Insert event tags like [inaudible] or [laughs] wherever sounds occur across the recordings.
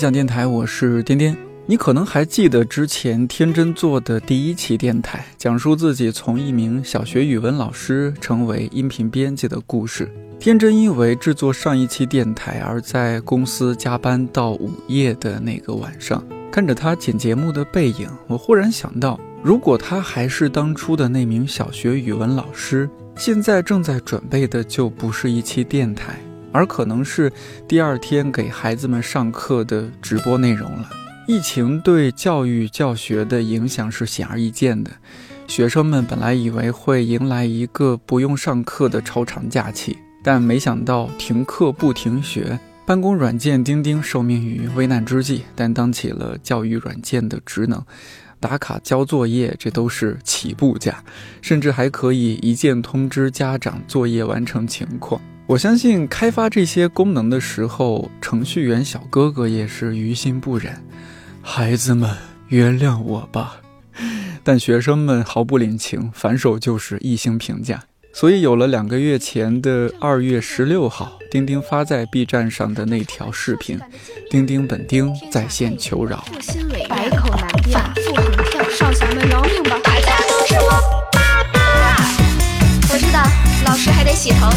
看理想电台，我是颠颠。你可能还记得之前天真做的第一期电台，讲述自己从一名小学语文老师成为音频编辑的故事。天真因为制作上一期电台而在公司加班到午夜的那个晚上，看着他剪节目的背影，我忽然想到，如果他还是当初的那名小学语文老师，现在正在准备的就不是一期电台。而可能是第二天给孩子们上课的直播内容了。疫情对教育教学的影响是显而易见的。学生们本来以为会迎来一个不用上课的超长假期，但没想到停课不停学，办公软件钉钉受命于危难之际，担当起了教育软件的职能，打卡交作业，这都是起步价，甚至还可以一键通知家长作业完成情况。我相信开发这些功能的时候，程序员小哥哥也是于心不忍。孩子们，原谅我吧。[laughs] 但学生们毫不领情，反手就是一星评价。所以有了两个月前的二月十六号，钉钉发在 B 站上的那条视频，钉钉本钉在线求饶。百口难辩，反复横跳，少侠们饶命吧！大家都是我老师还得洗头，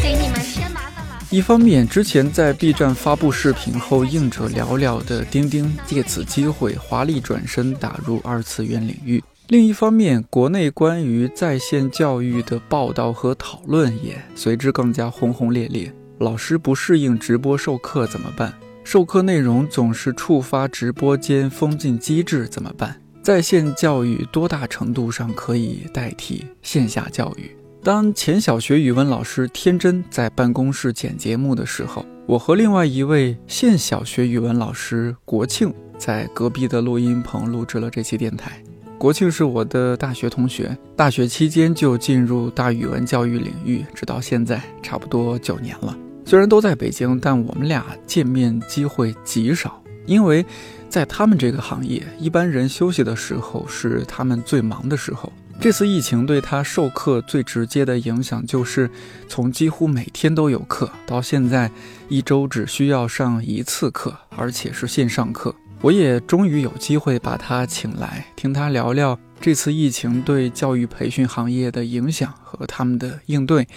给你们添麻烦了。一方面，之前在 B 站发布视频后应者寥寥的钉钉，借此机会华丽转身打入二次元领域；另一方面，国内关于在线教育的报道和讨论也随之更加轰轰烈烈。老师不适应直播授课怎么办？授课内容总是触发直播间封禁机制怎么办？在线教育多大程度上可以代替线下教育？当前小学语文老师天真在办公室剪节目的时候，我和另外一位现小学语文老师国庆在隔壁的录音棚录制了这期电台。国庆是我的大学同学，大学期间就进入大语文教育领域，直到现在差不多九年了。虽然都在北京，但我们俩见面机会极少，因为在他们这个行业，一般人休息的时候是他们最忙的时候。这次疫情对他授课最直接的影响，就是从几乎每天都有课，到现在一周只需要上一次课，而且是线上课。我也终于有机会把他请来，听他聊聊这次疫情对教育培训行业的影响和他们的应对，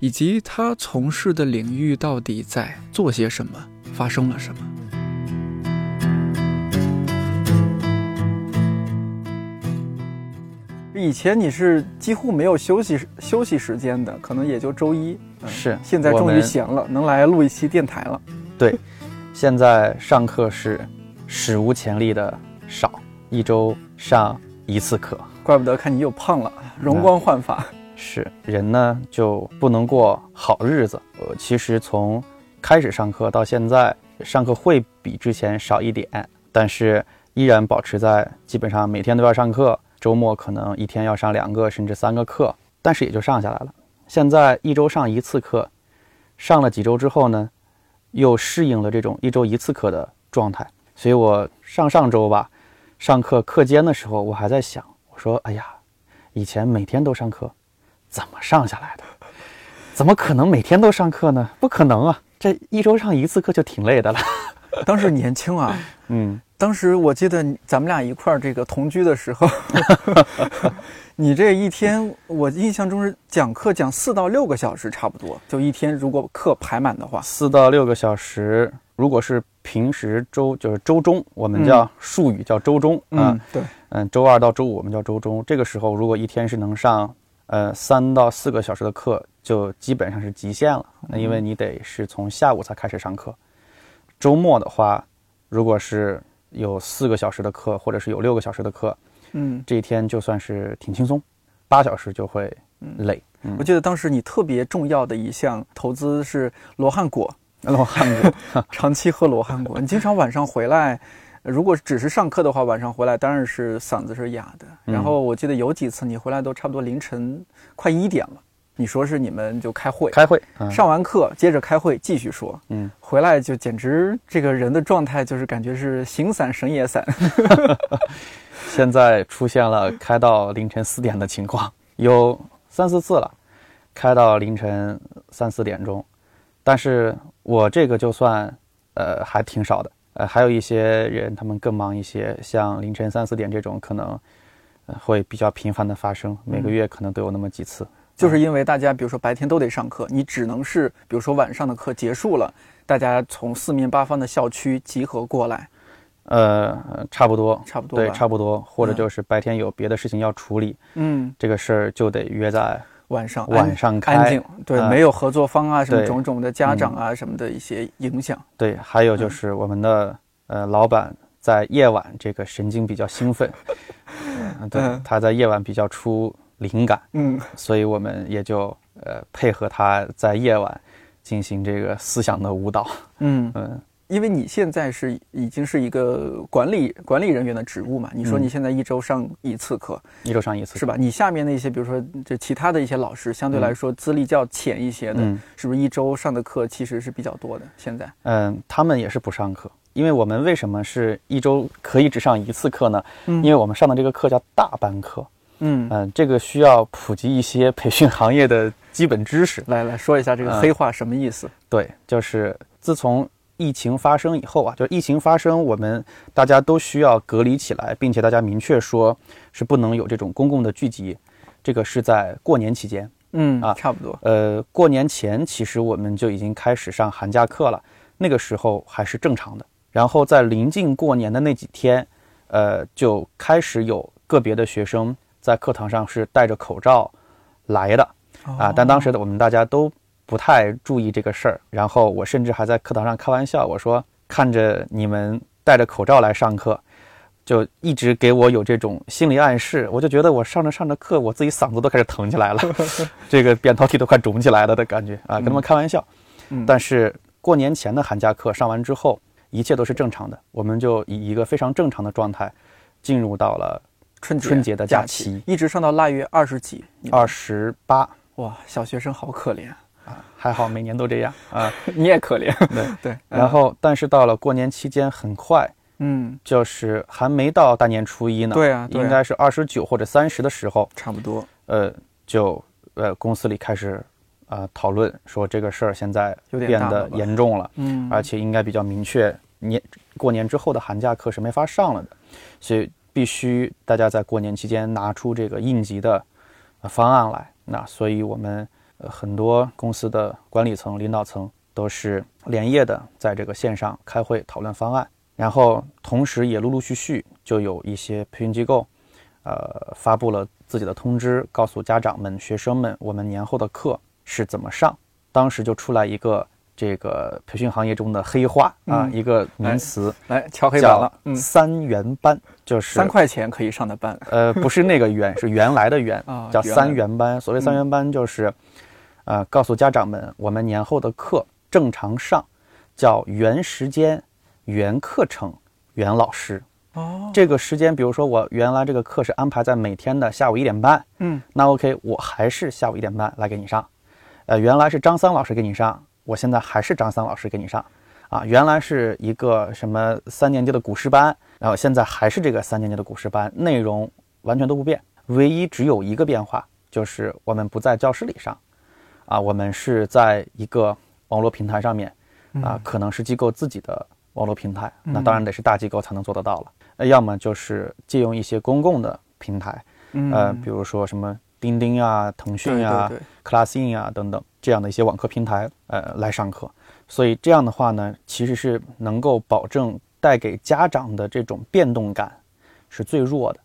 以及他从事的领域到底在做些什么，发生了什么。以前你是几乎没有休息休息时间的，可能也就周一。是，现在终于闲了，能来录一期电台了。对，现在上课是史无前例的少，一周上一次课。怪不得看你又胖了，容光焕发。[laughs] 是，人呢就不能过好日子。呃，其实从开始上课到现在，上课会比之前少一点，但是依然保持在基本上每天都要上课。周末可能一天要上两个甚至三个课，但是也就上下来了。现在一周上一次课，上了几周之后呢，又适应了这种一周一次课的状态。所以我上上周吧，上课课间的时候，我还在想，我说：“哎呀，以前每天都上课，怎么上下来的？怎么可能每天都上课呢？不可能啊！这一周上一次课就挺累的了。[laughs] 当时年轻啊，嗯。”当时我记得咱们俩一块儿这个同居的时候，[laughs] 你这一天我印象中是讲课讲四到六个小时差不多，就一天如果课排满的话，四到六个小时。如果是平时周就是周中，我们叫术语叫周中啊，对，嗯，周二到周五我们叫周中。这个时候如果一天是能上呃三到四个小时的课，就基本上是极限了。那因为你得是从下午才开始上课，周末的话，如果是有四个小时的课，或者是有六个小时的课，嗯，这一天就算是挺轻松，八小时就会累。我记得当时你特别重要的一项投资是罗汉果，[laughs] 罗汉果，[laughs] 长期喝罗汉果。你经常晚上回来，如果只是上课的话，晚上回来当然是嗓子是哑的。然后我记得有几次你回来都差不多凌晨快一点了。你说是你们就开会，开会，上完课接着开会，继续说，嗯，回来就简直这个人的状态就是感觉是形散神也散。[laughs] [laughs] 现在出现了开到凌晨四点的情况，有三四次了，开到凌晨三四点钟，但是我这个就算，呃，还挺少的，呃，还有一些人他们更忙一些，像凌晨三四点这种可能呃会比较频繁的发生，每个月可能都有那么几次。就是因为大家比如说白天都得上课，你只能是比如说晚上的课结束了，大家从四面八方的校区集合过来，呃，差不多，差不多对差不多，或者嗯。就是白天有别的事情要处理，嗯，这个事儿就得约在晚上晚上开。安静，对，啊。没有合作方啊，什么种种的家长啊什么的一些影响。对，还有就是我们的、呃老板在夜晚这个神经比较兴奋，[laughs] 呃对嗯，他在夜晚比较出灵感，嗯。所以我们也就呃配合他在夜晚进行这个思想的舞蹈。嗯，嗯，因为你现在是已经是一个管理管理人员的职务嘛，你说嗯。你现在一周上一次课，一周上一次是吧？你下面那些，比如说这其他的一些老师，相对来说资历较浅一些的，嗯。是不是一周上的课其实是比较多的？现在，嗯，他们也是不上课，因为我们为什么是一周可以只上一次课呢？嗯。因为我们上的这个课叫大班课，嗯，嗯，这个需要普及一些培训行业的基本知识。[laughs] 来来说一下这个嗯黑话什么意思？对，就是自从疫情发生以后啊，就是疫情发生，我们大家都需要隔离起来，并且大家明确说是不能有这种公共的聚集，这个是在过年期间。嗯啊差不多。呃，过年前其实我们就已经开始上寒假课了，那个时候还是正常的。然后在临近过年的那几天，呃，就开始有个别的学生在课堂上是戴着口罩来的啊，但当时的我们大家都不太注意这个事儿。然后我甚至还在课堂上开玩笑，我说看着你们戴着口罩来上课。就一直给我有这种心理暗示，我就觉得我上着上着课，我自己嗓子都开始疼起来了，[laughs] 这个扁桃体都快肿起来了的感觉啊，跟他们开玩笑。嗯但是过年前的寒假课上完之后，一切都是正常的，我们就以一个非常正常的状态进入到了春节春节的假假期一直上到腊月二十几。二十八哇，小学生好可怜，啊，还好每年都这样啊。[laughs] 你也可怜。对，对，然后但是到了过年期间，很快嗯，就是还没到大年初一呢，对啊，应该是二十九或者三十的时候，差不多，呃，就呃公司里开始啊、讨论说这个事儿现在变得严重了，嗯，而且应该比较明确，年过年之后的寒假课是没法上了的，所以必须大家在过年期间拿出这个应急的呃方案来。那所以我们呃很多公司的管理层、领导层都是连夜的在这个线上开会讨论方案，然后同时也陆陆续续就有一些培训机构，呃发布了自己的通知，告诉家长们、学生们我们年后的课是怎么上。当时就出来一个这个培训行业中的黑话啊，嗯一个名词来敲黑板了，嗯，三元班，就是三块钱可以上的班呃，不是那个元，是原来的元，叫三原班。所谓三元班，就是，呃，告诉家长们，我们年后的课正常上，叫原时间、原课程、原老师。哦，这个时间，比如说我原来这个课是安排在每天的下午一点半，嗯，那 OK，我还是下午一点半来给你上。呃，原来是张三老师给你上，我现在还是张三老师给你上。啊，原来是一个什么三年级的古诗班，然后现在还是这个三年级的古诗班，内容完全都不变，唯一只有一个变化，就是我们不在教室里上，啊，我们是在一个网络平台上面，啊，可能是机构自己的网络平台，那当然得是大机构才能做得到了，呃要么就是借用一些公共的平台，嗯。呃，比如说什么钉钉啊、腾讯对啊、对对。Classin 啊等等这样的一些网课平台，呃，来上课。所以这样的话呢，其实是能够保证带给家长的这种变动感是最弱的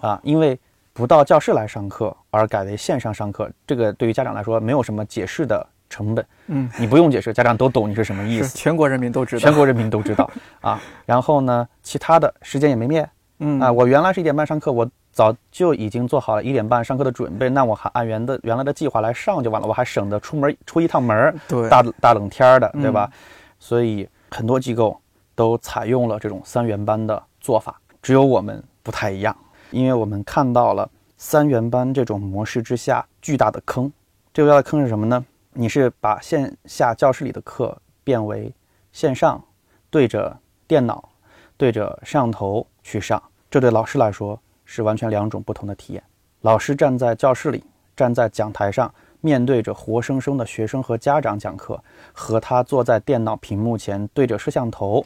啊，因为不到教室来上课而改为线上上课，这个对于家长来说没有什么解释的成本，嗯，你不用解释，家长都懂你是什么意思，全国人民都知道，全国人民都知道。[laughs] 啊。然后呢，其他的时间也没变，嗯。啊，我原来是一点半上课，我早就已经做好了一点半上课的准备，那我还按原的原来的计划来上就完了，我还省得出门出一趟门儿，对。大大冷天儿的，对嗯吧？所以很多机构都采用了这种三元班的做法，只有我们不太一样，因为我们看到了三元班这种模式之下巨大的坑。这个大的坑是什么呢？你是把线下教室里的课变为线上，对着电脑、对着摄像头去上，这对老师来说是完全两种不同的体验。老师站在教室里，站在讲台上，面对着活生生的学生和家长讲课，和他坐在电脑屏幕前对着摄像头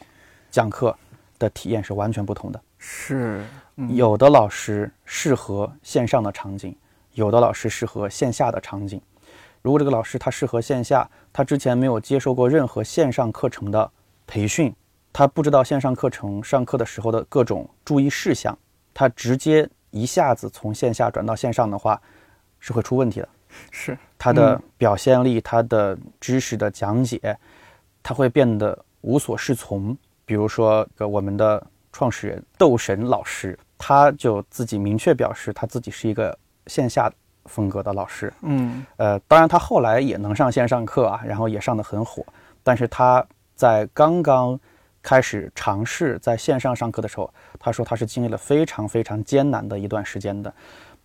讲课的体验是完全不同的。是，嗯有的老师适合线上的场景，有的老师适合线下的场景。如果这个老师他适合线下，他之前没有接受过任何线上课程的培训，他不知道线上课程上课的时候的各种注意事项，他直接一下子从线下转到线上的话，是会出问题的。是，他的嗯表现力、他的知识的讲解，他会变得无所适从。比如说，个我们的创始人斗神老师，他就自己明确表示，他自己是一个线下风格的老师。嗯呃，当然他后来也能上线上课啊，然后也上得很火。但是他在刚刚开始尝试在线上上课的时候，他说他是经历了非常非常艰难的一段时间的。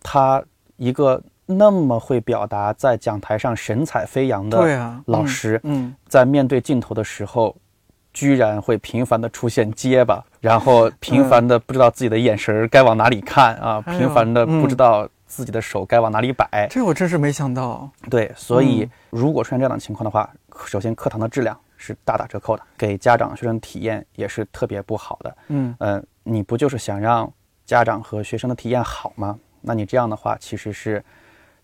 他一个那么会表达，在讲台上神采飞扬的对啊，嗯老师，嗯，在面对镜头的时候，居然会频繁的出现结巴，然后频繁的不知道自己的眼神儿该往哪里看啊，频繁的不知嗯道自己的手该往哪里摆。这我真是没想到。对，所以嗯如果出现这样的情况的话，首先课堂的质量是大打折扣的，给家长学生体验也是特别不好的。嗯嗯、你不就是想让家长和学生的体验好吗？那你这样的话其实是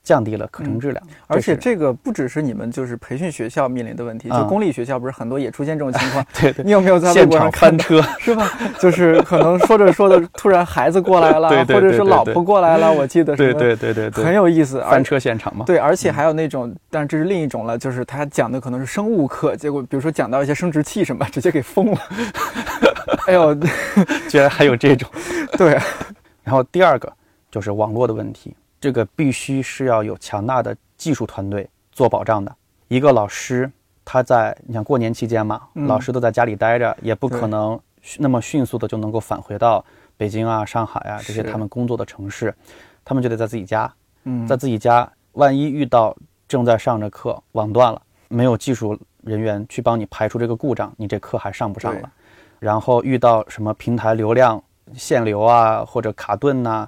降低了课程质量，嗯而且这个不只是你们就是培训学校面临的问题，就嗯公立学校不是很多也出现这种情况。[laughs] 对对你有没有在微现博上翻车，是吧？就是可能说着说着，突然孩子过来了，[laughs] 对对或者是老婆过来了，我记得对对对对，很有意思，翻车现场嘛。对，而且还有那种，但是这是另一种了，就是他讲的可能是生物课，结果比如说讲到一些生殖器什么，直接给封了。[laughs] 哎呦，居然还有这种。对，然后第二个就是网络的问题，这个必须是要有强大的技术团队做保障的。一个老师他在你想过年期间嘛，嗯。老师都在家里待着，也不可能那么迅速的就能够返回到北京啊、上海啊这些他们工作的城市，他们就得在自己家，嗯，在自己家，万一遇到正在上着课网断了，没有技术人员去帮你排除这个故障，你这课还上不上了？然后遇到什么平台流量限流啊，或者卡顿呐、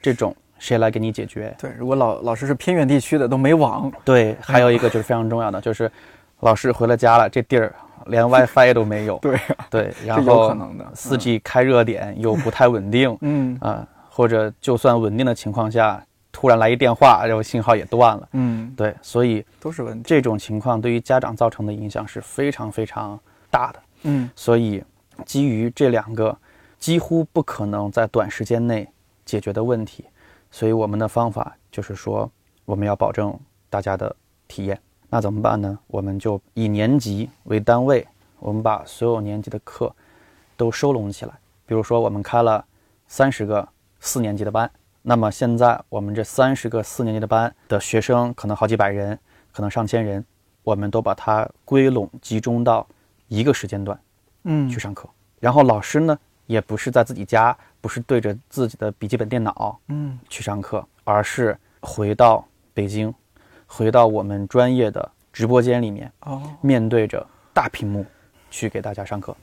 这种谁来给你解决？对，如果老老师是偏远地区的都没网，对，还有一个就是非常重要的，就是老师回了家了，这地儿连 [laughs] WiFi 都没有。对，对，然后四 G 开热点又不太稳定嗯啊、或者就算稳定的情况下，突然来一电话，然后信号也断了。嗯，对，所以都是问题。这种情况对于家长造成的影响是非常非常大的。嗯所以，基于这两个几乎不可能在短时间内解决的问题，所以我们的方法就是说，我们要保证大家的体验。那怎么办呢？我们就以年级为单位，我们把所有年级的课都收拢起来。比如说，我们开了三十个四年级的班，那么现在我们这三十个四年级的班的学生可能好几百人，可能上千人，我们都把它归拢集中到一个时间段。嗯去上课。然后老师呢，也不是在自己家，不是对着自己的笔记本电脑嗯去上课，而是回到北京，回到我们专业的直播间里面，哦面对着大屏幕去给大家上课。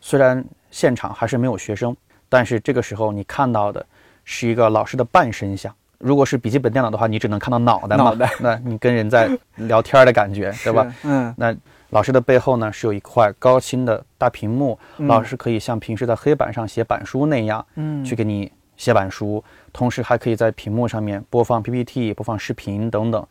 虽然现场还是没有学生，但是这个时候你看到的是一个老师的半身像。如果是笔记本电脑的话，你只能看到脑袋嘛，脑袋那你跟人在聊天的感觉，[laughs] 对吧？？嗯那老师的背后呢是有一块高清的大屏幕，嗯老师可以像平时在黑板上写板书那样嗯去给你写板书，同时还可以在屏幕上面播放 PPT、播放视频等等，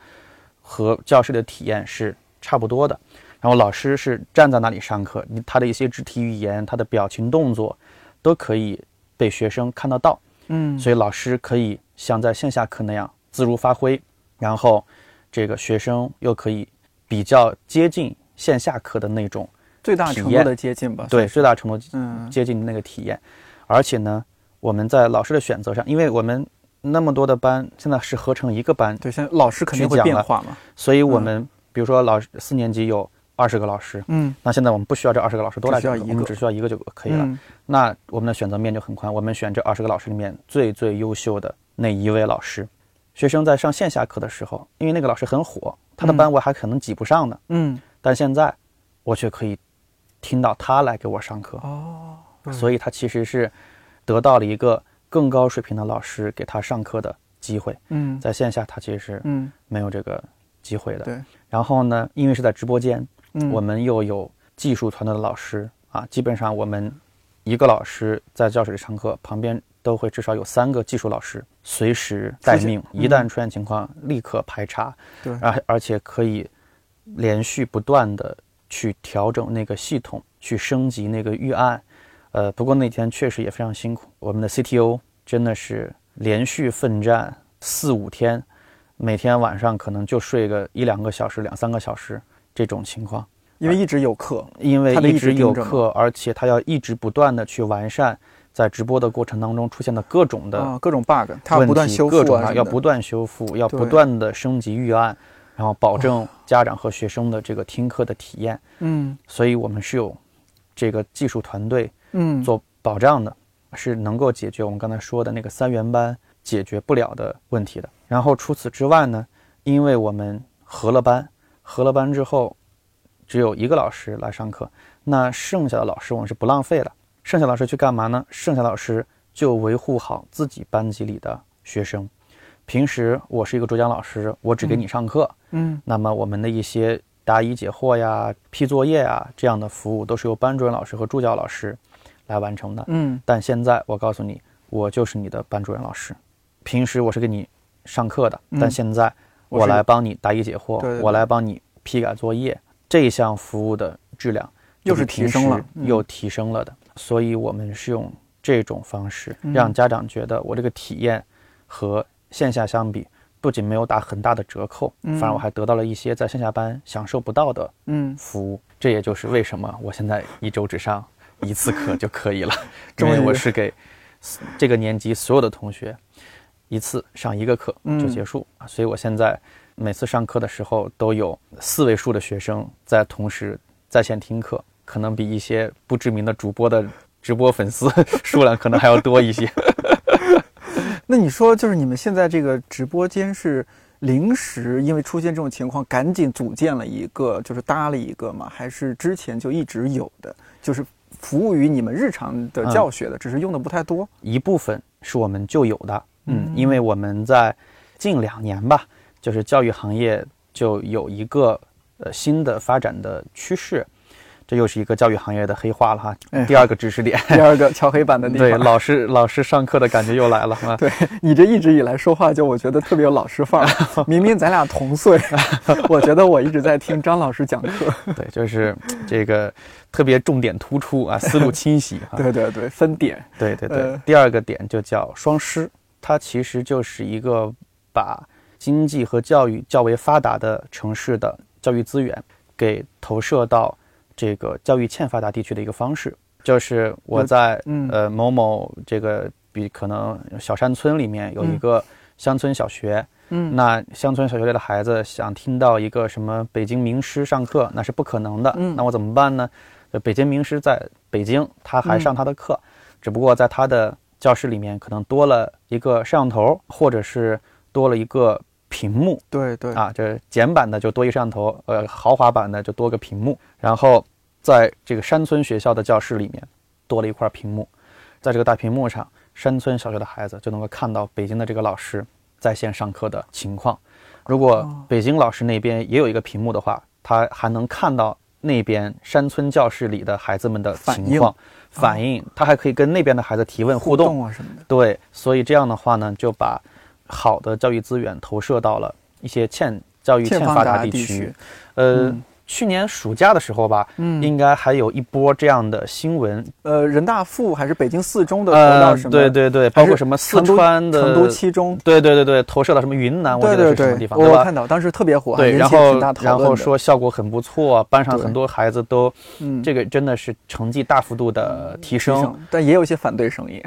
和教室的体验是差不多的。然后老师是站在那里上课，他的一些肢体语言、他的表情动作都可以被学生看得到。嗯，所以老师可以像在线下课那样自如发挥，然后这个学生又可以比较接近线下课的那种，最大程度的接近吧。对，最大程度嗯接近那个体验。而且呢，我们在老师的选择上，因为我们那么多的班现在是合成一个班，对，现在老师肯定会变化嘛。所以我们比如说老师四年级有二十个老师，嗯那现在我们不需要这二十个老师都来讲课，我们只需要一个就可以了。嗯那我们的选择面就很宽，我们选这二十个老师里面最最优秀的那一位老师。学生在上线下课的时候，因为那个老师很火，他的嗯班我还可能挤不上呢，嗯但现在我却可以听到他来给我上课，哦，所以他其实是得到了一个更高水平的老师给他上课的机会。嗯。在线下他其实是嗯。没有这个机会的。对，然后呢，因为是在直播间，嗯。我们又有技术团队的老师啊，基本上我们一个老师在教室里上课，旁边都会至少有三个技术老师随时待命，一旦出现情况立刻排查，对。而而且可以连续不断的去调整那个系统，去升级那个预案。呃，不过那天确实也非常辛苦，我们的 CTO 真的是连续奋战四五天，每天晚上可能就睡个一两个小时、两三个小时这种情况。因为一直有课，因为一直有课，而且他要一直不断的去完善在直播的过程当中出现的各种的啊，各种 bug，问题，不断修复各种要不断修复，要不断的升级预案，然后保证家长和学生的这个听课的体验。嗯所以我们是有这个技术团队嗯做保障的，是能够解决我们刚才说的那个三元班解决不了的问题的。然后除此之外呢，因为我们合了班，合了班之后只有一个老师来上课，那剩下的老师我们是不浪费了。剩下老师去干嘛呢？剩下老师就维护好自己班级里的学生。平时我是一个主讲老师，我只给你上课，嗯。那么我们的一些答疑解惑呀、批作业啊这样的服务，都是由班主任老师和助教老师来完成的。嗯。但现在我告诉你，我就是你的班主任老师。平时我是给你上课的，嗯。但现在我来帮你答疑解惑，对对对。我来帮你批改作业，这一项服务的质量又就是提升了嗯。又提升了的。所以我们是用这种方式嗯。让家长觉得我这个体验和线下相比，不仅没有打很大的折扣，嗯。反而我还得到了一些在线下班享受不到的嗯，服务。这也就是为什么我现在一周只上一次课就可以了，[laughs] 因为我是给这个年级所有的同学一次上一个课嗯。就结束，所以我现在每次上课的时候都有四位数的学生在同时在线听课，可能比一些不知名的主播的直播粉丝 [laughs] 数量可能还要多一些。那你说就是你们现在这个直播间是临时因为出现这种情况，赶紧组建了一个，就是搭了一个吗？还是之前就一直有的，就是服务于你们日常的教学的，只是用的不太多？一部分是我们就有的，嗯，嗯。因为我们在近两年吧，就是教育行业就有一个呃新的发展的趋势，这又是一个教育行业的黑话了哈。哎第二个知识点，[laughs] 第二个敲黑板的地对，老师老师上课的感觉又来了啊。对 [laughs] 你这一直以来说话就我觉得特别有老师范儿，[laughs] 明明咱俩同岁，我觉得我一直在听张老师讲课。对，就是这个特别重点突出啊，思路清晰啊。对对对，分点。对对对，呃第二个点就叫双师，它其实就是一个把经济和教育较为发达的城市的教育资源给投射到这个教育欠发达地区的一个方式。就是我在嗯呃某某这个比可能小山村里面有一嗯个乡村小学，嗯那乡村小学里的孩子想听到一个什么北京名师上课，那是不可能的。嗯那我怎么办呢？就北京名师在北京，他还上他的课，只不过在他的教室里面可能多了一个摄像头，或者是多了一个屏幕对对，啊，这简版的就多一摄像头，呃，豪华版的就多个屏幕。然后在这个山村学校的教室里面多了一块屏幕，在这个大屏幕上，山村小学的孩子就能够看到北京的这个老师在线上课的情况。如果哦北京老师那边也有一个屏幕的话，他还能看到那边山村教室里的孩子们的反应情况、反应，他还可以跟那边的孩子提问互互。动啊什么的。对，所以这样的话呢，就把好的教育资源投射到了一些欠教育欠发达地区。呃，嗯去年暑假的时候吧，嗯应该还有一波这样的新闻。呃，人大附还是北京四中的投到呃什，么？对对对，包括什么四川的，成都七中。对对对对，投射到什么云南，我记得是什么地，方，我看？到当时特别火，对，然后然后。说效果很不错，班上很多孩子都嗯，这个真的是成绩大幅度的提提。升，但也有一些反对声音，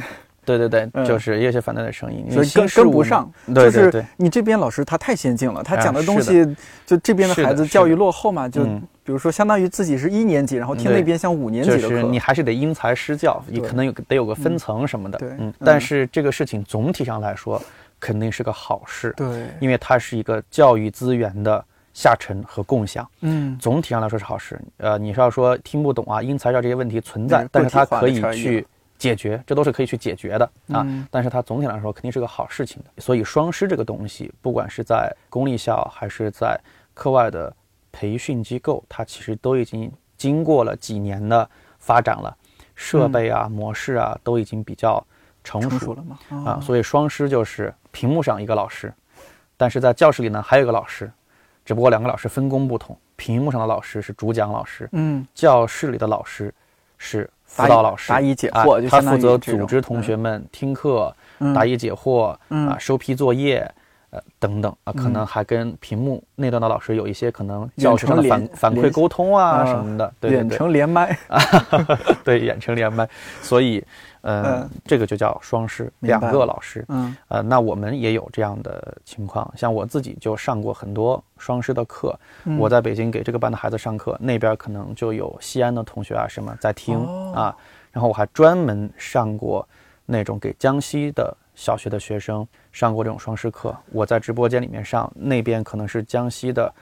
对对对，嗯。就是也有些反对的声音，因所以跟跟不上。就是对对。对，你这边老师他太先进了，他啊讲的东西就这边的孩子教育落后嘛，就嗯。比如说相当于自己是一年级，然后听那边像五年级的课。就是你。还是得因材施教，你可能有得有个分层什么的，对嗯嗯，但是这个事情总体上来说肯定是个好事，对，因为它是一个教育资源的下沉和共享，嗯，总体上来说是好事。呃，你是要说听不懂啊，因材料这些问题存在，但是它可以去解决，这都是可以去解决的啊。嗯但是它总体来说肯定是个好事情的。所以双师这个东西，不管是在公立校还是在课外的培训机构，它其实都已经经过了几年的发展了。设备啊、模式啊都已经比较成熟成熟了嘛？啊，所以双师就是屏幕上一个老师，但是在教室里呢还有一个老师，只不过两个老师分工不同。屏幕上的老师是主讲老师，嗯，教室里的老师是辅导老师，答疑解啊惑就他负责组织同学们听课、嗯。答疑解惑、嗯。啊、收批作业。呃，等等啊，可嗯。能还跟屏幕那端的老师有一些可能教学上的反反馈沟通啊啊什么的，对对。远，程连麦，[laughs] 对远程连麦，所以，呃嗯，这个就叫双师，两个老师，嗯。呃，那我们也有这样的情况，像我自己就上过很多双师的课，嗯。我在北京给这个班的孩子上课，那边可能就有西安的同学啊什么在听、哦。啊，然后我还专门上过那种给江西的小学的学生上过这种双师课，我在直播间里面上，那边可能是江西的，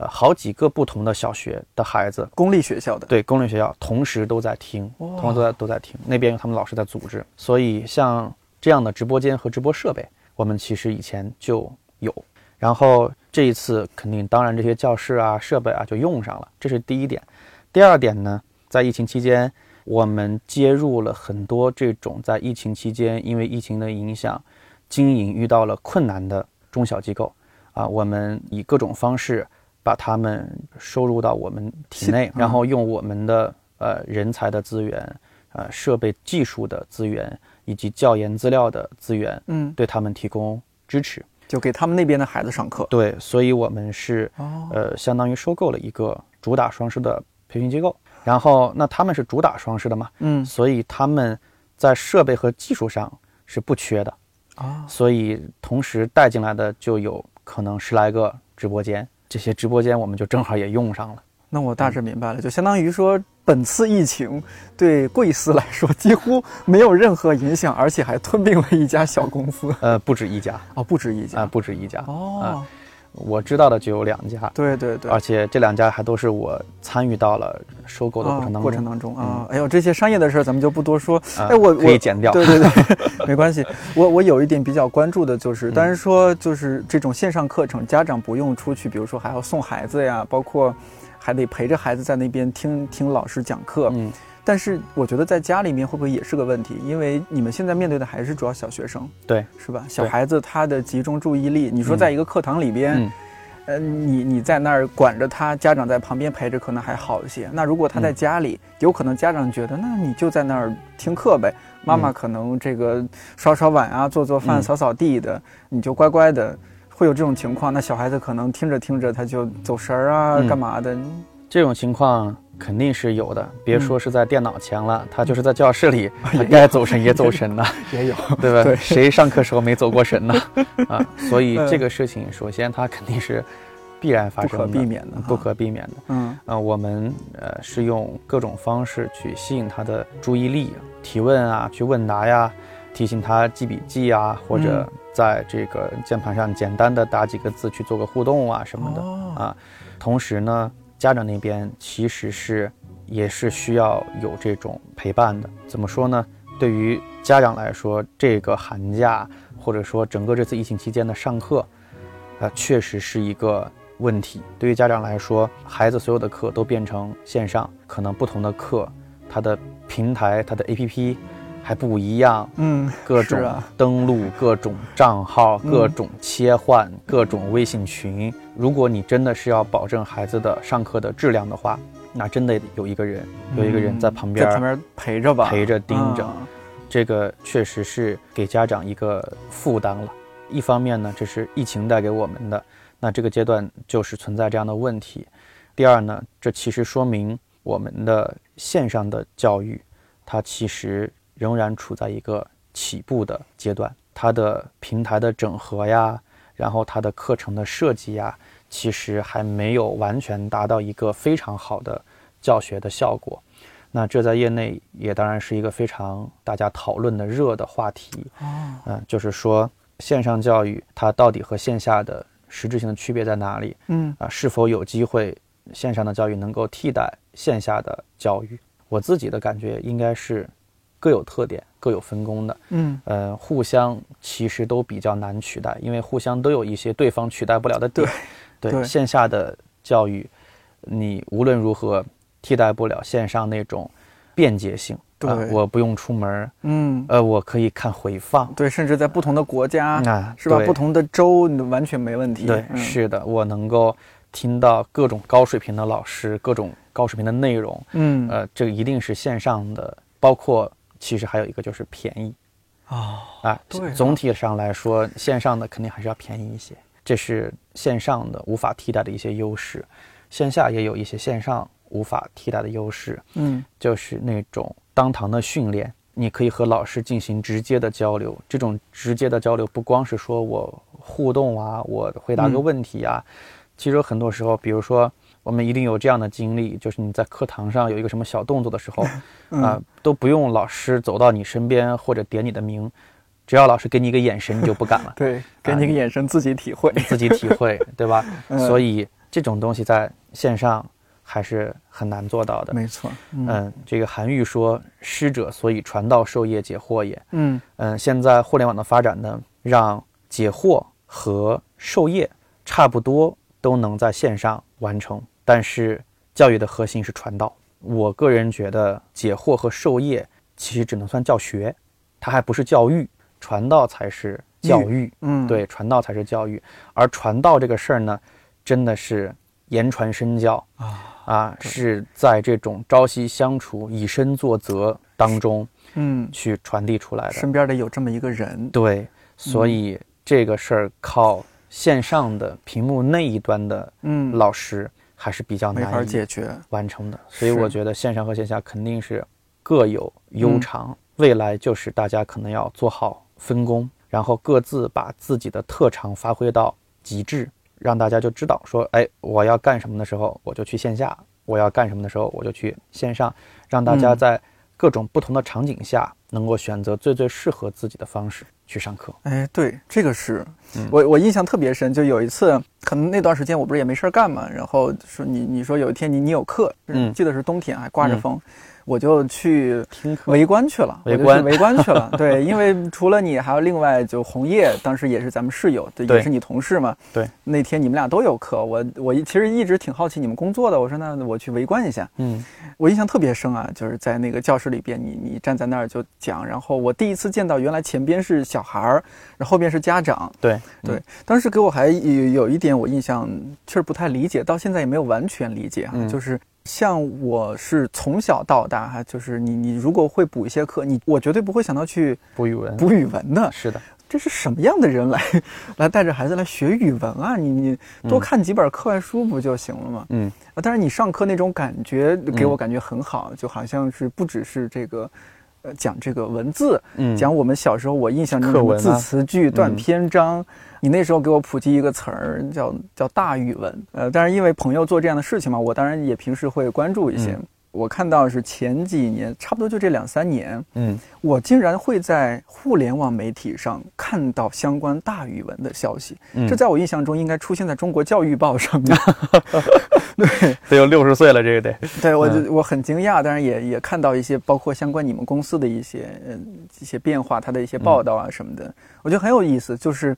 呃，好几个不同的小学的孩子，公立学校的，对，公立学校同时都在听，同时都在都在听，那边有他们老师在组织，所以像这样的直播间和直播设备，我们其实以前就有。然后这一次肯定，当然这些教室啊、设备啊就用上了，这是第一点。第二点呢，在疫情期间，我们接入了很多这种在疫情期间因为疫情的影响，经营遇到了困难的中小机构啊，我们以各种方式把他们收入到我们体内，然后用我们的呃人才的资源、呃设备技术的资源以及教研资料的资源，嗯，对他们提供支持。就给他们那边的孩子上课。对，所以我们是哦，呃，相当于收购了一个主打双师的培训机构。然后，那他们是主打双师的嘛，嗯所以他们在设备和技术上是不缺的。啊，所以同时带进来的就有可能十来个直播间，这些直播间我们就正好也用上了。那我大致明白了，就相当于说，本次疫情对贵司来说几乎没有任何影响，而且还吞并了一家小公司。呃，不止一家哦，不止一家啊、家。不止一家。哦，我知道的就有两家，对对对。而且这两家还都是我参与到了收购的过程当中。啊过程当中啊，哎呦，这些商业的事儿咱们就不多说。啊哎，我我可以剪掉。对对对，[laughs] 没关系。[laughs] 我我有一点比较关注的就是，嗯但是说就是这种线上课程，家长不用出去，比如说还要送孩子呀，包括还得陪着孩子在那边听听老师讲课。嗯，但是我觉得在家里面会不会也是个问题？因为你们现在面对的还是主要小学生，对，是吧？小孩子他的集中注意力，你说在一个课堂里边，嗯呃，你你在那儿管着他，家长在旁边陪着，可能还好一些。那如果他在嗯家里，有可能家长觉得，那你就在那儿听课呗，妈妈嗯可能这个刷刷碗啊，做做饭、嗯扫扫地的，你就乖乖的。会有这种情况，那小孩子可能听着听着他就走神儿啊，嗯干嘛的？这种情况肯定是有的，别嗯说是在电脑前了，他就是在教室里，[laughs] 他该走神也走神了，[laughs] 也有，[laughs] 对吧？对。谁上课时候没走过神呢？啊，所以嗯。这个事情，首先它肯定是必然发生的，不可避免的不可避免的。嗯。啊、我们呃是用各种方式去吸引他的注意力，提问啊，去问答呀，提醒他记笔记啊，或者嗯。在这个键盘上简单的打几个字去做个互动啊什么的、哦。啊。同时呢，家长那边其实是也是需要有这种陪伴的。怎么说呢？对于家长来说，这个寒假或者说整个这次疫情期间的上课，呃，确实是一个问题。对于家长来说，孩子所有的课都变成线上，可能不同的课，它的平台、它的 APP 还不一样，嗯，各种登录、各种账号、嗯各种切换、各种微信群。如果你真的是要保证孩子的上课的质量的话，那真的有一个人，有一个人在旁边在旁边陪着吧，陪着盯着。啊。这个确实是给家长一个负担了。一方面呢，这是疫情带给我们的，那这个阶段就是存在这样的问题。第二呢，这其实说明我们的线上的教育，它其实仍然处在一个起步的阶段，它的平台的整合呀，然后它的课程的设计呀，其实还没有完全达到一个非常好的教学的效果。那这在业内也当然是一个非常大家讨论的热的话题，哦，嗯、就是说线上教育它到底和线下的实质性的区别在哪里嗯啊？是否有机会线上的教育能够替代线下的教育？我自己的感觉应该是各有特点、各有分工的，嗯，呃，互相其实都比较难取代，因为互相都有一些对方取代不了的点。对对线下的教育，你无论如何替代不了线上那种便捷性。对啊我不用出门儿，嗯，呃，我可以看回放。对，甚至在不同的国家，啊，是吧？不同的州，你完全没问题。对，嗯是的，我能够听到各种高水平的老师，各种高水平的内容。嗯呃，这个一定是线上的，包括其实还有一个就是便宜哦，啊。对啊总体上来说，线上的肯定还是要便宜一些，这是线上的无法替代的一些优势。线下也有一些线上无法替代的优势，嗯就是那种当堂的训练，你可以和老师进行直接的交流。这种直接的交流不光是说我互动啊，我回答个嗯问题啊，其实很多时候，比如说我们一定有这样的经历，就是你在课堂上有一个什么小动作的时候，[laughs] 嗯啊，都不用老师走到你身边或者点你的名，只要老师给你一个眼神，你就 [laughs] 不敢了，对，给你个眼神，自己体会。自己体会，[laughs] 对吧？嗯所以这种东西在线上还是很难做到的。没错，嗯嗯，这个韩愈说：“师者，所以传道授业解惑也。嗯”嗯，现在互联网的发展呢，让解惑和授业差不多都能在线上完成，但是教育的核心是传道。我个人觉得，解惑和授业其实只能算教学，它还不是教育，传道才是教育。嗯，对，传道才是教育。而传道这个事儿呢，真的是言传身教啊，啊，是在这种朝夕相处、以身作则当中嗯，去传递出来的。身边得有这么一个人。对，所以这个事儿靠线上的屏幕那一端的嗯，老师还是比较难以解决。完成的。所以我觉得线上和线下肯定是各有优嗯长，未来就是大家可能要做好分工，然后各自把自己的特长发挥到极致，让大家就知道说，哎，我要干什么的时候我就去线下，我要干什么的时候我就去线上，让大家嗯。在各种不同的场景下能够选择最最适合自己的方式去上课。哎，对，这个是嗯。我我印象特别深，就有一次，可能那段时间我不是也没事儿干嘛，然后说你你说有一天你你有课，嗯。记得是冬天还刮着嗯。风，我就去听围观去了，围观我就去围观去了。[laughs] 对，因为除了你，还有另外就红叶，当时也是咱们室友，对，对也是你同事嘛。对，那天你们俩都有课，我我其实一直挺好奇你们工作的，我说那我去围观一下。嗯我印象特别深啊，就是在那个教室里边，你你站在那儿就讲，然后我第一次见到原来前边是小孩儿，然后后边是家长。对对，当时给我还有有一点我印象确实不太理解，到现在也没有完全理解啊，嗯就是像我是从小到大哈，就是你你如果会补一些课，你我绝对不会想到去补语文。补语文的，是的，这是什么样的人来 [laughs] 来带着孩子来学语文啊？你你多嗯看几本课外书不就行了吗？嗯。啊，但是你上课那种感觉给我感觉很好，就好像是不只是这个，呃，讲这个文字，嗯。讲我们小时候我印象中的字词句、断嗯。篇章。你那时候给我普及一个词儿，叫叫大语文。呃，但是因为朋友做这样的事情嘛，我当然也平时会关注一些。嗯我看到是前几年，差不多就这两三年，嗯我竟然会在互联网媒体上看到相关大语文的消息。嗯，这在我印象中应该出现在中国教育报上面。[laughs] 对，得有六十岁了，这个得 [laughs] 对，我我很惊讶，当然也也看到一些包括相关你们公司的一些嗯一些变化，它的一些报道啊什么的，我觉得很有意思。就是呃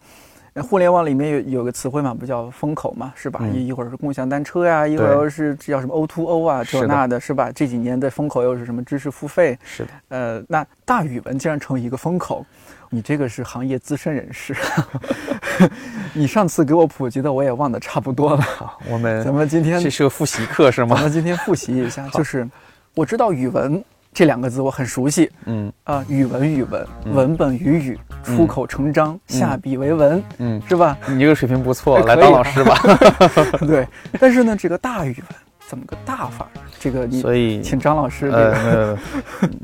互联网里面有有个词汇嘛，不叫风口嘛，是吧？嗯一一会儿是共享单车呀、一会儿又是叫什么 O to O 啊，这那的，是吧？这几年的风口又是什么知识付费？是的，呃，那大语文竟然成为一个风口，你这个是行业资深人士，[laughs] 你上次给我普及的我也忘得差不多了。[laughs] 我们咱们今天这是个复习课是吗咱吗？们今天复习一下，[laughs] 就是我知道语文这两个字我很熟悉。嗯。啊、语文语文，嗯。文本语语，出口成章，下笔为文，嗯，是吧？你这个水平不错，[laughs] 哎来当老师吧。[laughs] 对。但是呢，这个大语文怎么个大法？这个你所以请张老师这呃个、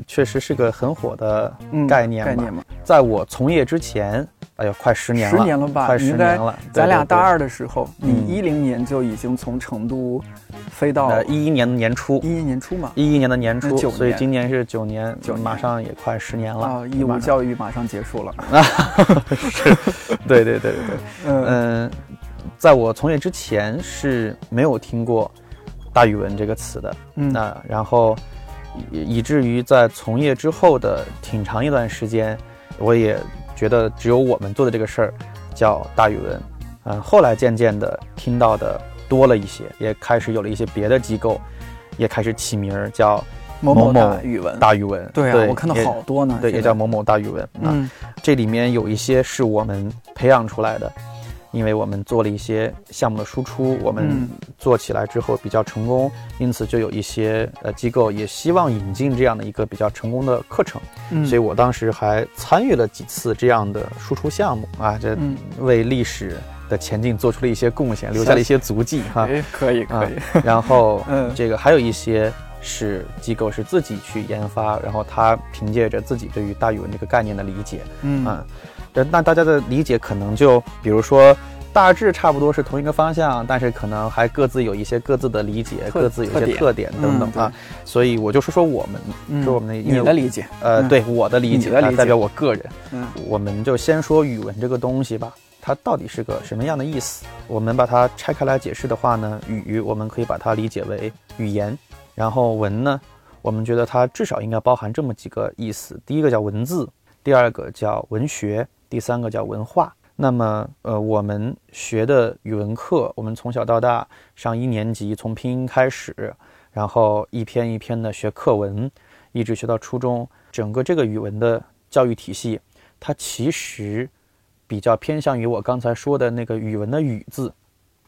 确实是个很火的嗯概念吧。概念嘛，在我从业之前，哎呦，快十年了，十年了吧？快十应该年了。咱俩大二的时候，你嗯一零年就已经从成都飞到呃一一年的年初，一一年初嘛。一一年的年初，所以今年是九年，九马上也快十年了。啊，义务教育马上结束了。[laughs] 对对对对对，[laughs] 嗯嗯，在我从业之前是没有听过大语文这个词的。嗯那然后以以至于在从业之后的挺长一段时间，我也觉得只有我们做的这个事儿叫大语文。嗯，后来渐渐的听到的多了一些，也开始有了一些别的机构，也开始起名儿叫某某大语文，大语文。对啊，我看到好多呢。对，也叫某某大语文。啊，嗯这里面有一些是我们培养出来的，因为我们做了一些项目的输出，我们嗯。做起来之后比较成功，因此就有一些呃机构也希望引进这样的一个比较成功的课程，嗯，所以我当时还参与了几次这样的输出项目啊，这嗯。为历史的前进做出了一些贡献，留下了一些足迹哈。哎，可以可啊以，[laughs] 然后，[laughs] 嗯。这个还有一些是机构是自己去研发，然后他凭借着自己对于大语文这个概念的理解，嗯。啊，这那大家的理解可能就比如说。大致差不多是同一个方向，但是可能还各自有一些各自的理解，各自有一些特点等等嗯啊。所以我就说说我们，嗯说我们的你的理解，呃，嗯对我的理解，你的理解啊代表我个人。嗯我们就先说语文这个东西吧，它到底是个什么样的意思？我们把它拆开来解释的话呢，语我们可以把它理解为语言，然后文呢，我们觉得它至少应该包含这么几个意思：第一个叫文字，第二个叫文学，第三个叫文化。那么，呃，我们学的语文课，我们从小到大上一年级，从拼音开始，然后一篇一篇的学课文，一直学到初中，整个这个语文的教育体系，它其实比较偏向于我刚才说的那个语文的“语”字，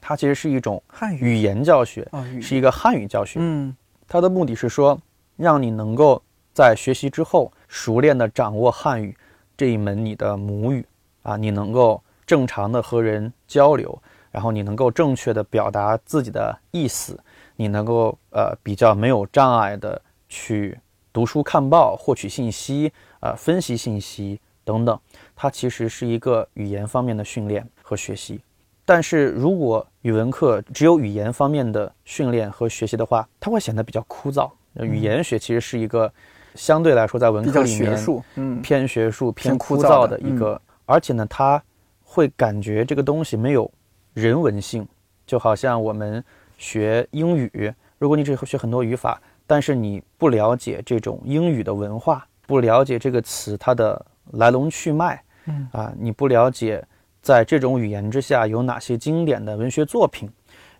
它其实是一种汉语语言教学，是一个汉语教学。嗯它的目的是说，让你能够在学习之后熟练地掌握汉语这一门你的母语啊，你能够正常的和人交流，然后你能够正确的表达自己的意思，你能够呃比较没有障碍的去读书看报、获取信息、呃分析信息等等。它其实是一个语言方面的训练和学习。但是如果语文课只有语言方面的训练和学习的话，它会显得比较枯燥。语言学其实是一个相对来说在文科里面学术，嗯。偏学术、偏偏枯燥的一个，而且呢，他会感觉这个东西没有人文性，就好像我们学英语，如果你只会学很多语法，但是你不了解这种英语的文化，不了解这个词它的来龙去脉，嗯。啊，你不了解在这种语言之下有哪些经典的文学作品，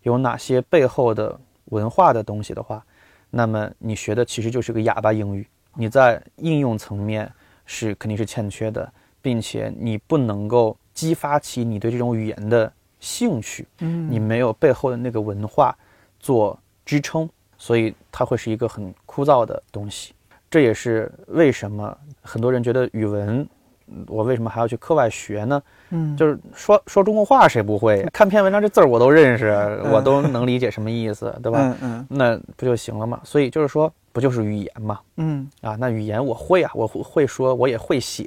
有哪些背后的文化的东西的话，那么你学的其实就是个哑巴英语。你在应用层面是肯定是欠缺的，并且你不能够激发起你对这种语言的兴趣，嗯你没有背后的那个文化做支撑，所以它会是一个很枯燥的东西。这也是为什么很多人觉得语文，嗯我为什么还要去课外学呢？嗯就是说说中国话谁不会？看篇文章这字儿我都认识，我都能理解什么意思，对吧？嗯嗯那不就行了吗？所以就是说，不就是语言吗？嗯啊，那语言我会啊，我会会说，我也会写，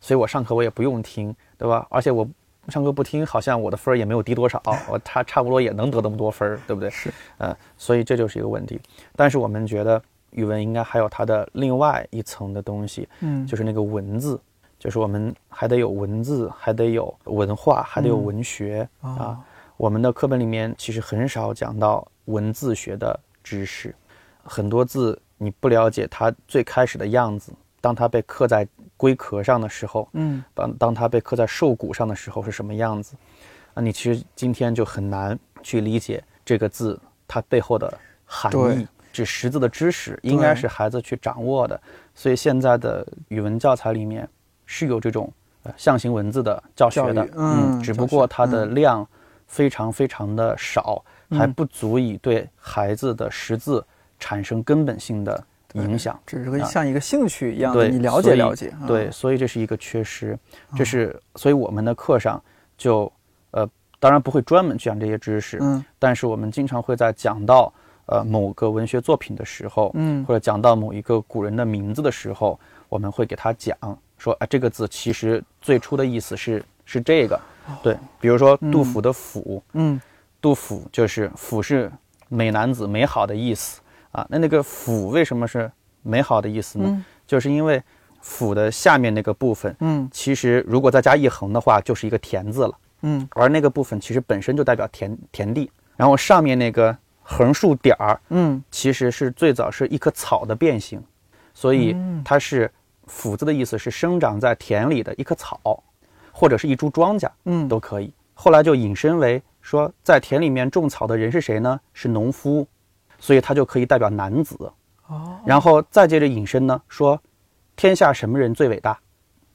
所以我上课我也不用听，对吧？而且我上课不听，好像我的分儿也没有低多少，[laughs] 我差差不多也能得那么多分儿，对不对？是，嗯、所以这就是一个问题。但是我们觉得语文应该还有它的另外一层的东西，嗯就是那个文字，就是我们还得有文字，还得有文化，还得有嗯文学、啊啊。我们的课本里面其实很少讲到文字学的知识，很多字你不了解它最开始的样子，当它被刻在龟壳上的时候，嗯。当当它被刻在兽骨上的时候是什么样子，啊，你其实今天就很难去理解这个字它背后的含义。这识字的知识应该是孩子去掌握的，所以现在的语文教材里面是有这种呃象形文字的教学的嗯只不过它的嗯。量非常非常的少，还嗯。不足以对孩子的识字产生根本性的影响。只是个啊像一个兴趣一样的，对，你了解了解，啊对，所以这是一个缺失，这是所以我们的课上就呃，当然不会专门讲这些知识，嗯但是我们经常会在讲到呃某个文学作品的时候，嗯或者讲到某一个古人的名字的时候，我们会给他讲说啊，这个字其实最初的意思是是这个，对，比如说杜甫的甫，嗯杜甫就是甫是美男子，美好的意思啊。那那个甫为什么是美好的意思呢？嗯就是因为甫的下面那个部分，嗯其实如果再加一横的话，就是一个田字了。嗯而那个部分其实本身就代表田田地，然后上面那个横竖点儿，嗯其实是最早是一棵草的变形，所以嗯它是甫字的意思是生长在田里的一棵草，或者是一株庄稼嗯都可以。后来就引申为说，在田里面种草的人是谁呢？是农夫，所以它就可以代表男子。哦然后再接着引申呢，说天下什么人最伟大？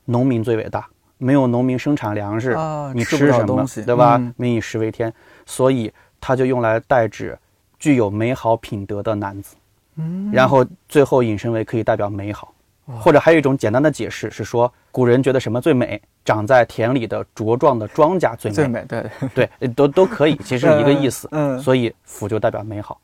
农民最伟大。没有农民生产粮食，啊，你吃什么东西，对吧？嗯民以食为天，所以它就用来代指具有美好品德的男子。嗯，然后最后引申为可以代表美好，或者还有一种简单的解释是说，古人觉得什么最美？长在田里的茁壮的庄稼最美。最美，对，对，呃都都可以，其实一个意思。嗯，所以府就代表美好，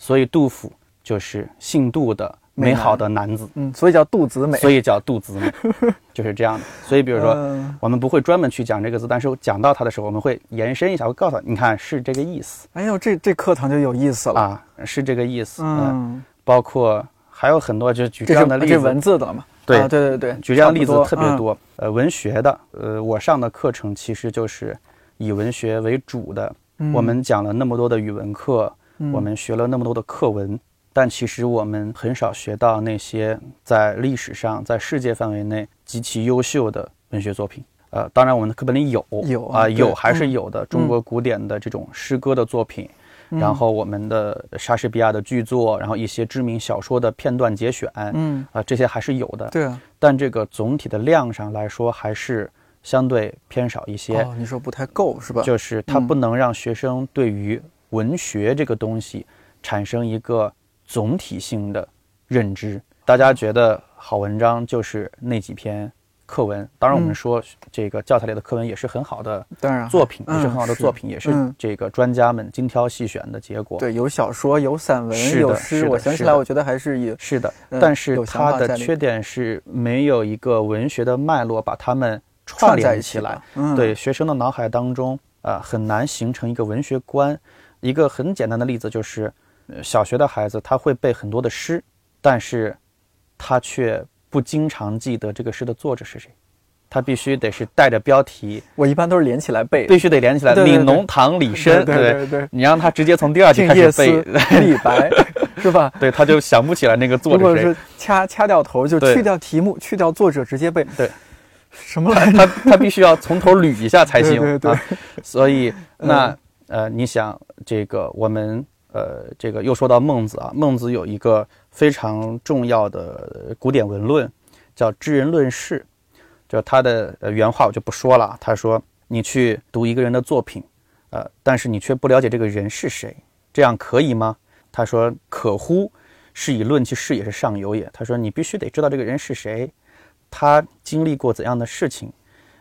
所以杜甫就是姓杜的美好的男子，嗯，所以叫杜子美。所以叫杜子美，[laughs] 就是这样的。所以比如说。嗯我们不会专门去讲这个字，但是讲到它的时候，我们会延伸一下，会告诉他，你看是这个意思哎呦，这这课堂就有意思了。啊，是这个意思。嗯，嗯，包括还有很多，就举这样的例子，文字的嘛？对啊对对对，举这样的例子特别。嗯多。呃，文学的，呃，我上的课程其实就是以文学为主的。嗯我们讲了那么多的语文课，嗯我们学了那么多的课文，但其实我们很少学到那些在历史上、在世界范围内极其优秀的文学作品。呃，当然我们的课本里有，啊、有啊有还是嗯有的。中国古典的这种诗歌的作品，嗯然后我们的莎士比亚的剧作，然后一些知名小说的片段节选，嗯啊、嗯，这些还是有的。对啊。但这个总体的量上来说，还是相对偏少一些。哦，你说不太够是吧？就是它嗯不能让学生对于文学这个东西产生一个总体性的认知。大家觉得好文章就是那几篇课文，当然我们嗯说这个教材里的课文也是很好的当然作品，嗯也是很好的作品，也是嗯这个专家们精挑细选的结果。对，有小说，有散文，是的有诗。是我想起来，我觉得还是以是的，嗯但是它的缺点是没有一个文学的脉络把它们串联起来。嗯，对学生的脑海当中啊、呃很难形成一个文学观。一个很简单的例子就是，呃小学的孩子他会背很多的诗，但是他却不经常记得这个诗的作者是谁。他必须得是带着标题，我一般都是连起来背。必须得连起来。悯农唐李绅，对对对对你让他直接从第二句开始背，[laughs] 李白，[laughs] 是吧？对，他就想不起来那个作者谁如果是。掐掐掉头，就对去掉题目，去掉作者，直接背。对，什么来着？他他必须要从头捋一下才行 [laughs] 对对对啊。所以嗯那呃，你想这个我们呃这个又说到孟子啊，孟子有一个非常重要的古典文论，叫《知人论事》，就他的原话我就不说了。他说：“你去读一个人的作品，呃，但是你却不了解这个人是谁，这样可以吗？”他说：“可乎？是以论其事也是上游也。”他说：“你必须得知道这个人是谁，他经历过怎样的事情，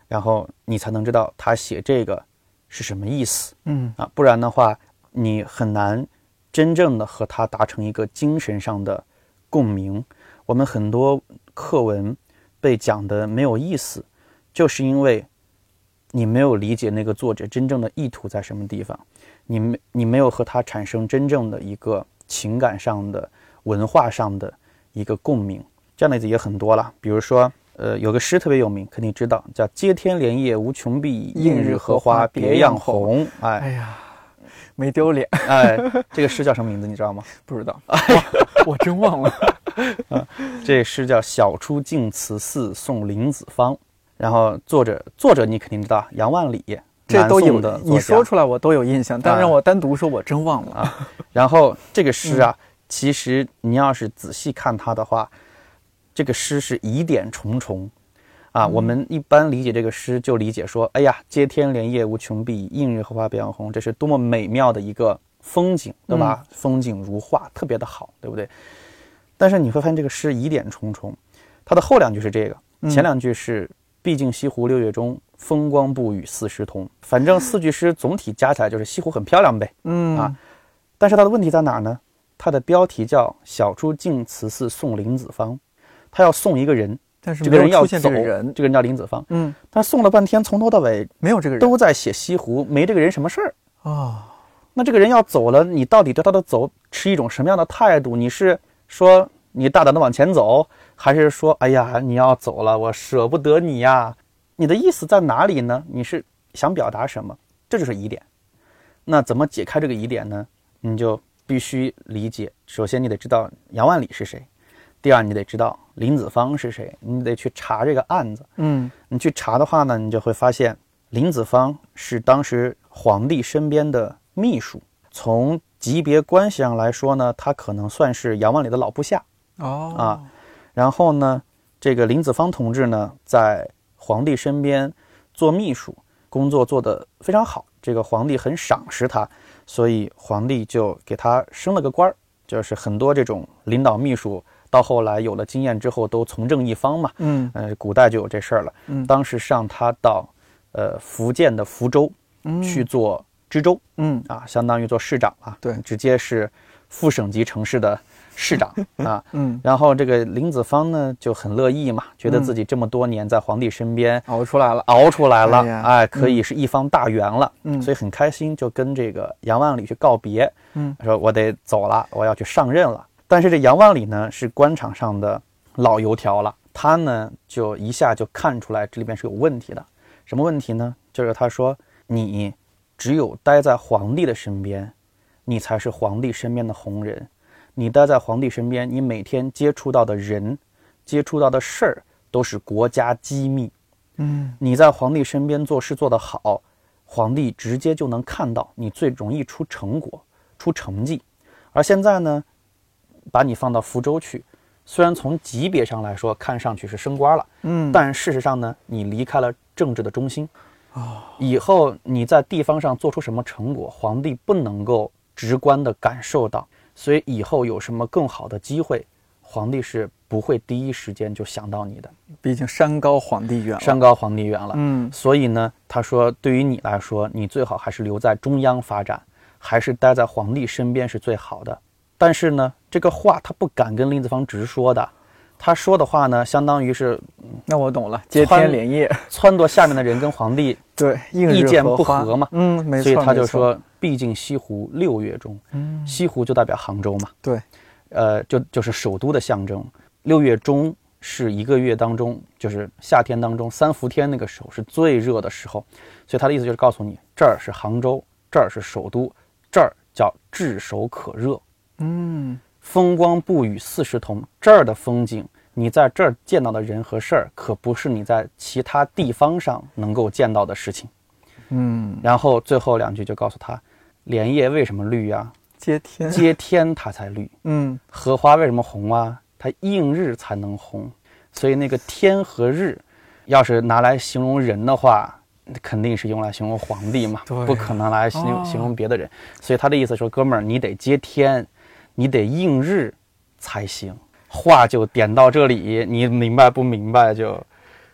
然后你才能知道他写这个是什么意思嗯啊，不然的话，你很难真正的和他达成一个精神上的共鸣。我们很多课文被讲的没有意思，就是因为你没有理解那个作者真正的意图在什么地方，你没你没有和他产生真正的一个情感上的、文化上的一个共鸣。这样的例子也很多了，比如说，呃，有个诗特别有名，肯定知道，叫“接天莲叶无穷碧，映日荷花别样红”。[laughs] 哎哎呀，没丢脸，[laughs] 哎，这个诗叫什么名字？你知道吗？[laughs] 不知道，哇我真忘了。这诗叫《晓出净慈寺送林子方》，然后作者作者你肯定知道，杨万里，这都有的，你说出来我都有印象，但啊让我单独说，我真忘了。啊。然后这个诗啊，其实你要是仔细看它的话，这个诗是疑点重重啊。我们一般理解这个诗，就理解说，哎呀，接天莲叶无穷碧，映日荷花别样红，这是多么美妙的一个风景，对吧？风景如画，特别的好，对不对？但是你会发现这个诗疑点重重，它的后两句是这个，前两句是“毕竟西湖六月中，风光不与四时同”。反正四句诗总体加起来就是西湖很漂亮呗。嗯啊但是它的问题在哪儿呢？它的标题叫“晓出净慈寺送林子方”，他要送一个人，但是这个人要走，这个人，这个人叫林子方。嗯，他送了半天，从头到尾没有这个人都在写西湖，没这个人什么事儿。哦，那这个人要走了，你到底对他的走持一种什么样的态度？你是说你大胆的往前走，还是说哎呀你要走了，我舍不得你呀？你的意思在哪里呢？你是想表达什么？这就是疑点。那怎么解开这个疑点呢？你就必须理解，首先你得知道杨万里是谁，第二你得知道林子方是谁，你得去查这个案子。嗯你去查的话呢，你就会发现林子方是当时皇帝身边的秘书，从级别关系上来说呢，他可能算是杨万里的老部下哦啊然后呢，这个林子方同志呢，在皇帝身边做秘书，工作做得非常好，这个皇帝很赏识他，所以皇帝就给他升了个官儿。就是很多这种领导秘书，到后来有了经验之后，都从政一方嘛。嗯呃，古代就有这事儿了。嗯当时让他到呃福建的福州嗯去做知州嗯啊，相当于做市长啊，对直接是副省级城市的市长 [laughs] 啊。嗯，然后这个林子方呢就很乐意嘛，觉得自己这么多年在皇帝身边熬出来了。熬出来了，哎哎，可以是一方大员了，嗯所以很开心，就跟这个杨万里去告别，嗯，说我得走了，我要去上任了。但是这杨万里呢是官场上的老油条了，他呢就一下就看出来这里边是有问题的。什么问题呢？就是他说你只有待在皇帝的身边，你才是皇帝身边的红人。你待在皇帝身边，你每天接触到的人、接触到的事儿都是国家机密。嗯你在皇帝身边做事做得好，皇帝直接就能看到你最容易出成果、出成绩。而现在呢，把你放到福州去，虽然从级别上来说看上去是升官了，嗯，但事实上呢，你离开了政治的中心。啊以后你在地方上做出什么成果，皇帝不能够直观地感受到，所以以后有什么更好的机会，皇帝是不会第一时间就想到你的。毕竟山高皇帝远。山高皇帝远了，嗯所以呢，他说对于你来说，你最好还是留在中央发展，还是待在皇帝身边是最好的。但是呢，这个话他不敢跟林子方直说的，他说的话呢，相当于是那我懂了，接天莲叶，撺掇下面的人跟皇帝，[laughs] 对，意见不合嘛。嗯，没错。所以他就，说，毕竟西湖六月中，嗯，西湖就代表杭州嘛，对，呃，就就是首都的象征。六月中是一个月当中，就是夏天当中三伏天那个时候是最热的时候，所以他的意思就是告诉你，这儿是杭州，这儿是首都，这儿叫炙手可热，嗯风光不与四时同。这儿的风景，你在这儿见到的人和事儿，可不是你在其他地方上能够见到的事情。嗯，然后最后两句就告诉他，莲叶为什么绿呀、接天，接天它才绿。嗯荷花为什么红啊？它映日才能红，所以那个天和日，要是拿来形容人的话，肯定是用来形容皇帝嘛，不可能来形容、哦形容别的人。所以他的意思说，哥们儿，你得接天，你得应日才行。话就点到这里，你明白不明白就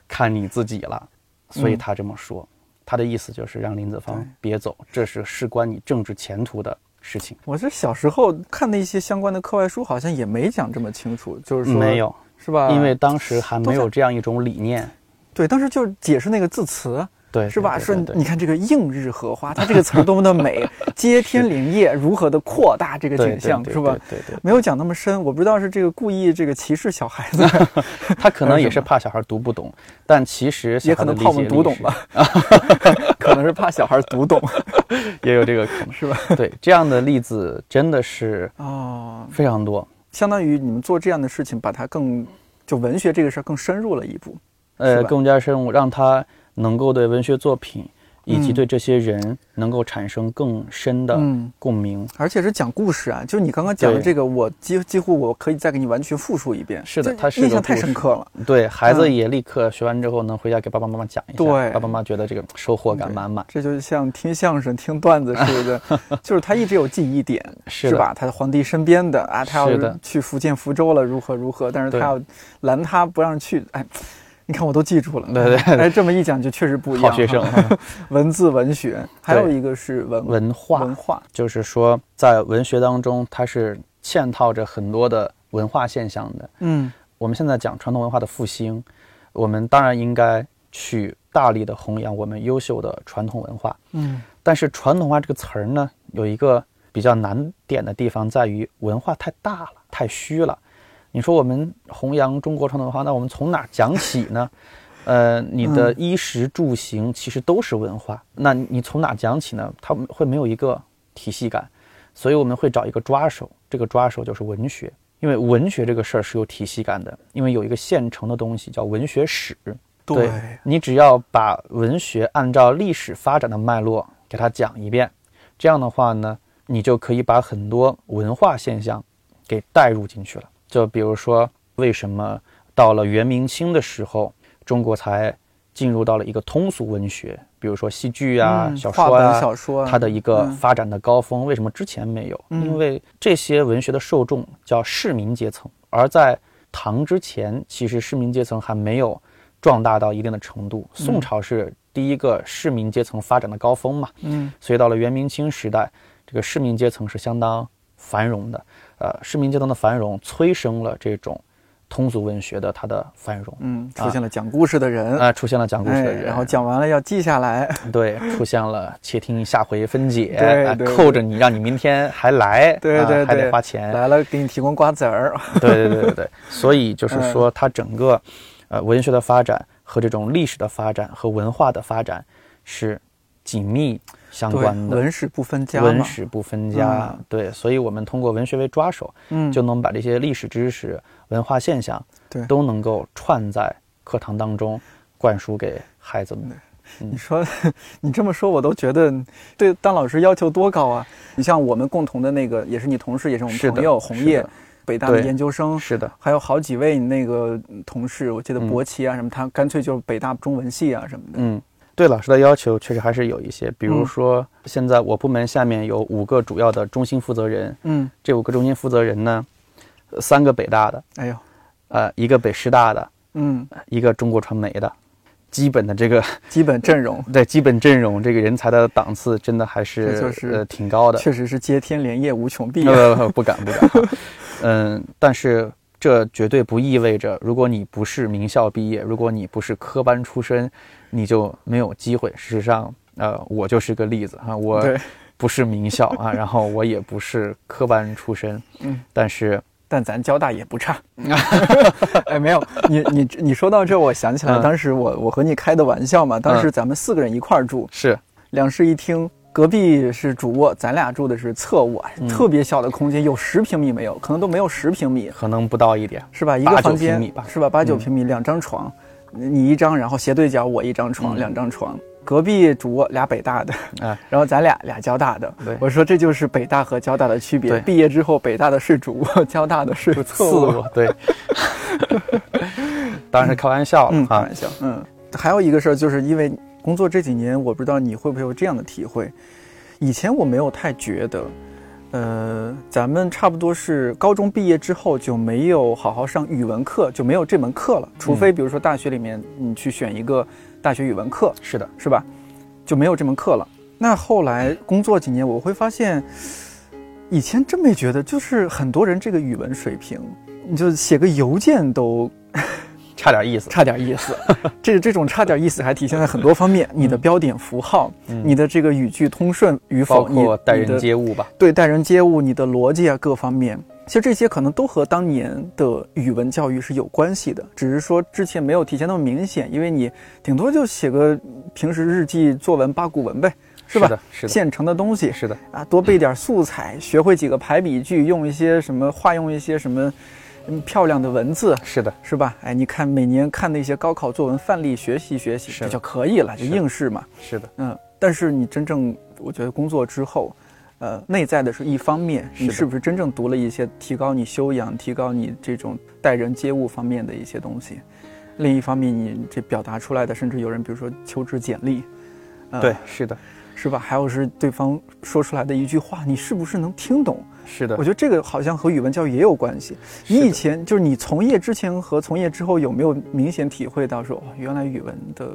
看你自己了。所以嗯他这么说，他的意思就是让林子方别走，这是事关你政治前途的事情。我这小时候看的一些相关的课外书，好像也没讲这么清楚，就是说没有，是吧？因为当时还没有这样一种理念。对，当时就是解释那个字词，对，是吧？说你看这个映日荷花，它这个词儿多么的美，[laughs] 接天莲叶如何的扩大这个景象，对是吧？对对对，没有讲那么深，我不知道是这个故意这个歧视小孩子，[laughs] 他可能也是怕小孩读不懂，但其实也可能怕我们读懂吧，[laughs] 可能是怕小孩读懂，也有这个可能。是吧？对，这样的例子真的是哦，非常多。相当于你们做这样的事情，把它更就文学这个事儿更深入了一步。呃，更加深入，让他能够对文学作品以及嗯对这些人能够产生更深的嗯共鸣。而且是讲故事啊，就你刚刚讲的这个，我几几乎我可以再给你完全复述一遍。是的它是印象太深刻了。对孩子嗯也立刻学完之后能回家给爸爸妈妈讲一下，对爸爸妈妈觉得这个收获感满满。这就像听相声、听段子似的，[laughs] 就是他一直有记忆点，是是吧？他的皇帝身边的啊，他要去福建福州了，如何如何，但是他要拦他不让去，哎。你看，我都记住了。对对对哎，这么一讲就确实不一样。好学生 [laughs] 文字文学，还有一个是文文化文化。就是说，在文学当中，它是嵌套着很多的文化现象的。嗯我们现在讲传统文化的复兴，我们当然应该去大力的弘扬我们优秀的传统文化。嗯但是“传统文化”这个词儿呢，有一个比较难点的地方，在于文化太大了，太虚了。你说我们弘扬中国传统文化，那我们从哪儿讲起呢？[laughs] 呃，你的嗯衣食住行其实都是文化，那你从哪讲起呢？它会没有一个体系感，所以我们会找一个抓手，这个抓手就是文学，因为文学这个事儿是有体系感的，因为有一个现成的东西叫文学史。对你只要把文学按照历史发展的脉络给它讲一遍，这样的话呢，你就可以把很多文化现象给带入进去了。就比如说，为什么到了元明清的时候，中国才进入到了一个通俗文学，比如说戏剧啊、嗯小说啊，小说啊它的一个嗯发展的高峰，为什么之前没有？嗯因为这些文学的受众叫市民阶层，而在唐之前，其实市民阶层还没有壮大到一定的程度。嗯宋朝是第一个市民阶层发展的高峰嘛，嗯所以到了元明清时代，这个市民阶层是相当繁荣的。呃，市民阶层的繁荣催生了这种通俗文学的它的繁荣。嗯，出现了讲故事的人，啊、出现了讲故事的哎，人，然后讲完了要记下来，[laughs] 对，出现了且听下回分解，对对啊扣着你，让你明天还来，啊对对对还得花钱，来了给你提供瓜子儿，[laughs] 对对对对对，所以就是嗯说，它整个呃文学的发展和这种历史的发展和文化的发展是紧密相，关的。文史不分家，文史不分家，嗯。对，所以我们通过文学为抓手，嗯，就能把这些历史知识、文化现象，对。都能够串在课堂当中灌输给孩子们。你说，[laughs] 你这么说，我都觉得对当老师要求多高啊！你像我们共同的那个，也是你同事，也是我们朋友，红叶，北大的研究生，是的，还有好几位那个同事，我记得嗯。博奇啊什么，他干脆就是北大中文系啊什么的。嗯，对老师的要求确实还是有一些，比如嗯说现在我部门下面有五个主要的中心负责人，嗯，这五个中心负责人呢，呃三个北大的，哎呦，呃，一个北师大的，嗯，一个中国传媒的，基本的这个基本阵容 [laughs] 对基本阵容，这个人才的档次真的还是就是呃挺高的。确实是接天连夜无穷碧啊。呃，不敢不敢。[laughs] 嗯，但是这绝对不意味着，如果你不是名校毕业，如果你不是科班出身，你就没有机会。事实上，呃，我就是个例子啊，我，不是名校啊，然后我也不是科班出身，[laughs] 嗯，但是但咱交大也不差。[laughs] 哎，没有，你你你说到这，我想起来，嗯当时我我和你开的玩笑嘛，当时咱们四个人一块儿住，是两室一厅，隔壁是主卧，咱俩住的是侧卧，嗯特别小的空间，有十平米没有？可能都没有十平米，可能不到一点。是吧？一个房间吧是吧？八九嗯平米，两张床，你一张，然后斜对角我一张床，嗯两张床。隔壁主卧俩北大的，哎，然后咱俩俩交大的。对我说这就是北大和交大的区别。毕业之后，北大的是主卧，交大的是侧次卧。卧对，[laughs] 当然是开玩笑开啊。玩笑。嗯，还有一个事儿，就是因为工作这几年，我不知道你会不会有这样的体会。以前我没有太觉得，呃，咱们差不多是高中毕业之后就没有好好上语文课，就没有这门课了。除非比如说大学里面你去选一个大学语文课，是的，是吧？就没有这门课了。那后来工作几年，我会发现，以前真没觉得，就是很多人这个语文水平，你就写个邮件都差点意思。差点意思。这这种差点意思还体现在很多方面，你的标点符号，嗯你的这个语句通顺与否，你括待人接物吧。对待人接物，你的逻辑啊各方面，其实这些可能都和当年的语文教育是有关系的，只是说之前没有体现那么明显，因为你顶多就写个平时日记、作文、八股文呗，是吧？的，是的，现成的东西是的，啊，多背点素材，学会几个排比句，用一些什么化用一些什么嗯漂亮的文字，是的，是吧？哎，你看每年看那些高考作文范例学习学习，这就可以了，就应试嘛。是的，嗯，但是你真正，我觉得工作之后，呃，内在的是一方面，你是不是真正读了一些提高你修养、提高你这种待人接物方面的一些东西？另一方面，你这表达出来的，甚至有人比如说求职简历，呃、对，，是的，是吧？还有是对方说出来的一句话，你是不是能听懂？是的我。觉得这个好像和语文教育也有关系。你以前就是你从业之前和从业之后，有没有明显体会到说，哦，原来语文的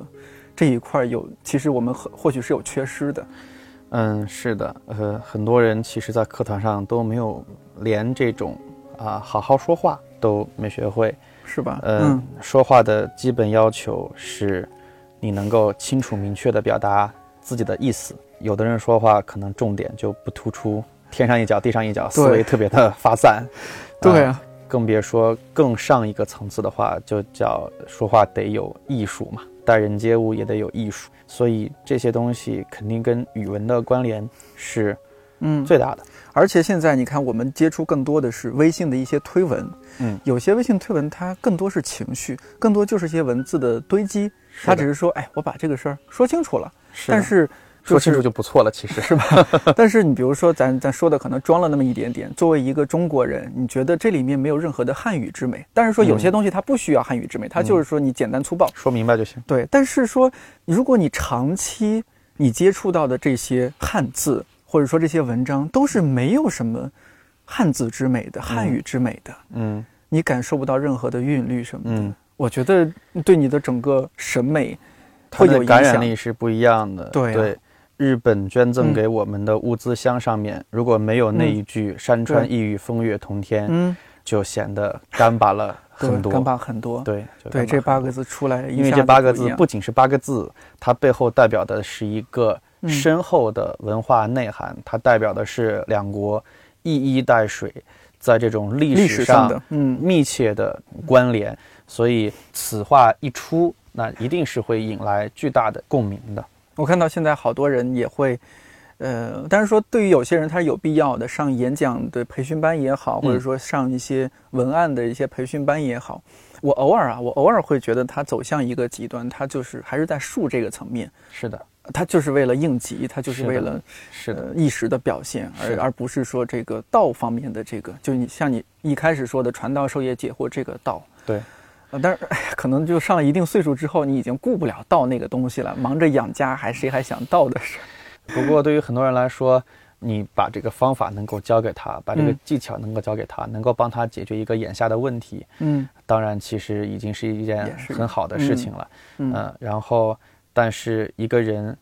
这一块有，其实我们或或许是有缺失的。嗯，是的，呃，很多人其实，在课堂上都没有连这种啊好好说话都没学会。是吧？嗯，说话的基本要求是，你能够清楚明确地表达自己的意思。有的人说话可能重点就不突出，天上一脚地上一脚，思维特别的发散。[laughs] 对啊啊，更别说更上一个层次的话，就叫说话得有艺术嘛，待人接物也得有艺术。所以这些东西肯定跟语文的关联是嗯，最大的。而且现在你看，我们接触更多的是微信的一些推文，嗯，有些微信推文它更多是情绪，更多就是一些文字的堆积，它只是说，哎，我把这个事儿说清楚了，是但是说清楚就不错了，其实是吧？[laughs] 但是你比如说，咱咱说的可能装了那么一点点。作为一个中国人，你觉得这里面没有任何的汉语之美。但是说有些东西它不需要汉语之美，它就是说你简单粗暴说明白就行。对，但是说如果你长期你接触到的这些汉字，或者说这些文章都是没有什么汉字之美的、汉语之美的，嗯你感受不到任何的韵律什么的。嗯，我觉得对你的整个审美它的会有影响。感染力是不一样的。对啊对，日本捐赠嗯。给我们的物资箱上面，如果没有那一句“山川异域，风月同天”，嗯，就显得干巴了很多。干巴很多。对就对，这八个字出来，因为这八个字不仅是八个字，它背后代表的是一个嗯深厚的文化内涵，它代表的是两国一衣带水，在这种历历史上嗯，密切的关联，所以此话一出，那一定是会引来巨大的共鸣的。我看到现在好多人也会，呃，但是说对于有些人他是有必要的，上演讲的培训班也好，嗯或者说上一些文案的一些培训班也好，我偶尔啊，我偶尔会觉得他走向一个极端，他就是还是在术这个层面，是的，他就是为了应急，他就是为了是的，呃一时的表现，而而不是说这个道方面的这个，就你像你一开始说的传道授业解惑这个道。对，呃，但是可能就上了一定岁数之后，你已经顾不了倒那个东西了，忙着养家，还谁还想倒的事儿？[laughs] 不过对于很多人来说，你把这个方法能够教给他，把这个嗯技巧能够教给他，能够帮他解决一个眼下的问题，嗯当然其实已经是一件很好的事情了。嗯嗯，然后，但是一个人，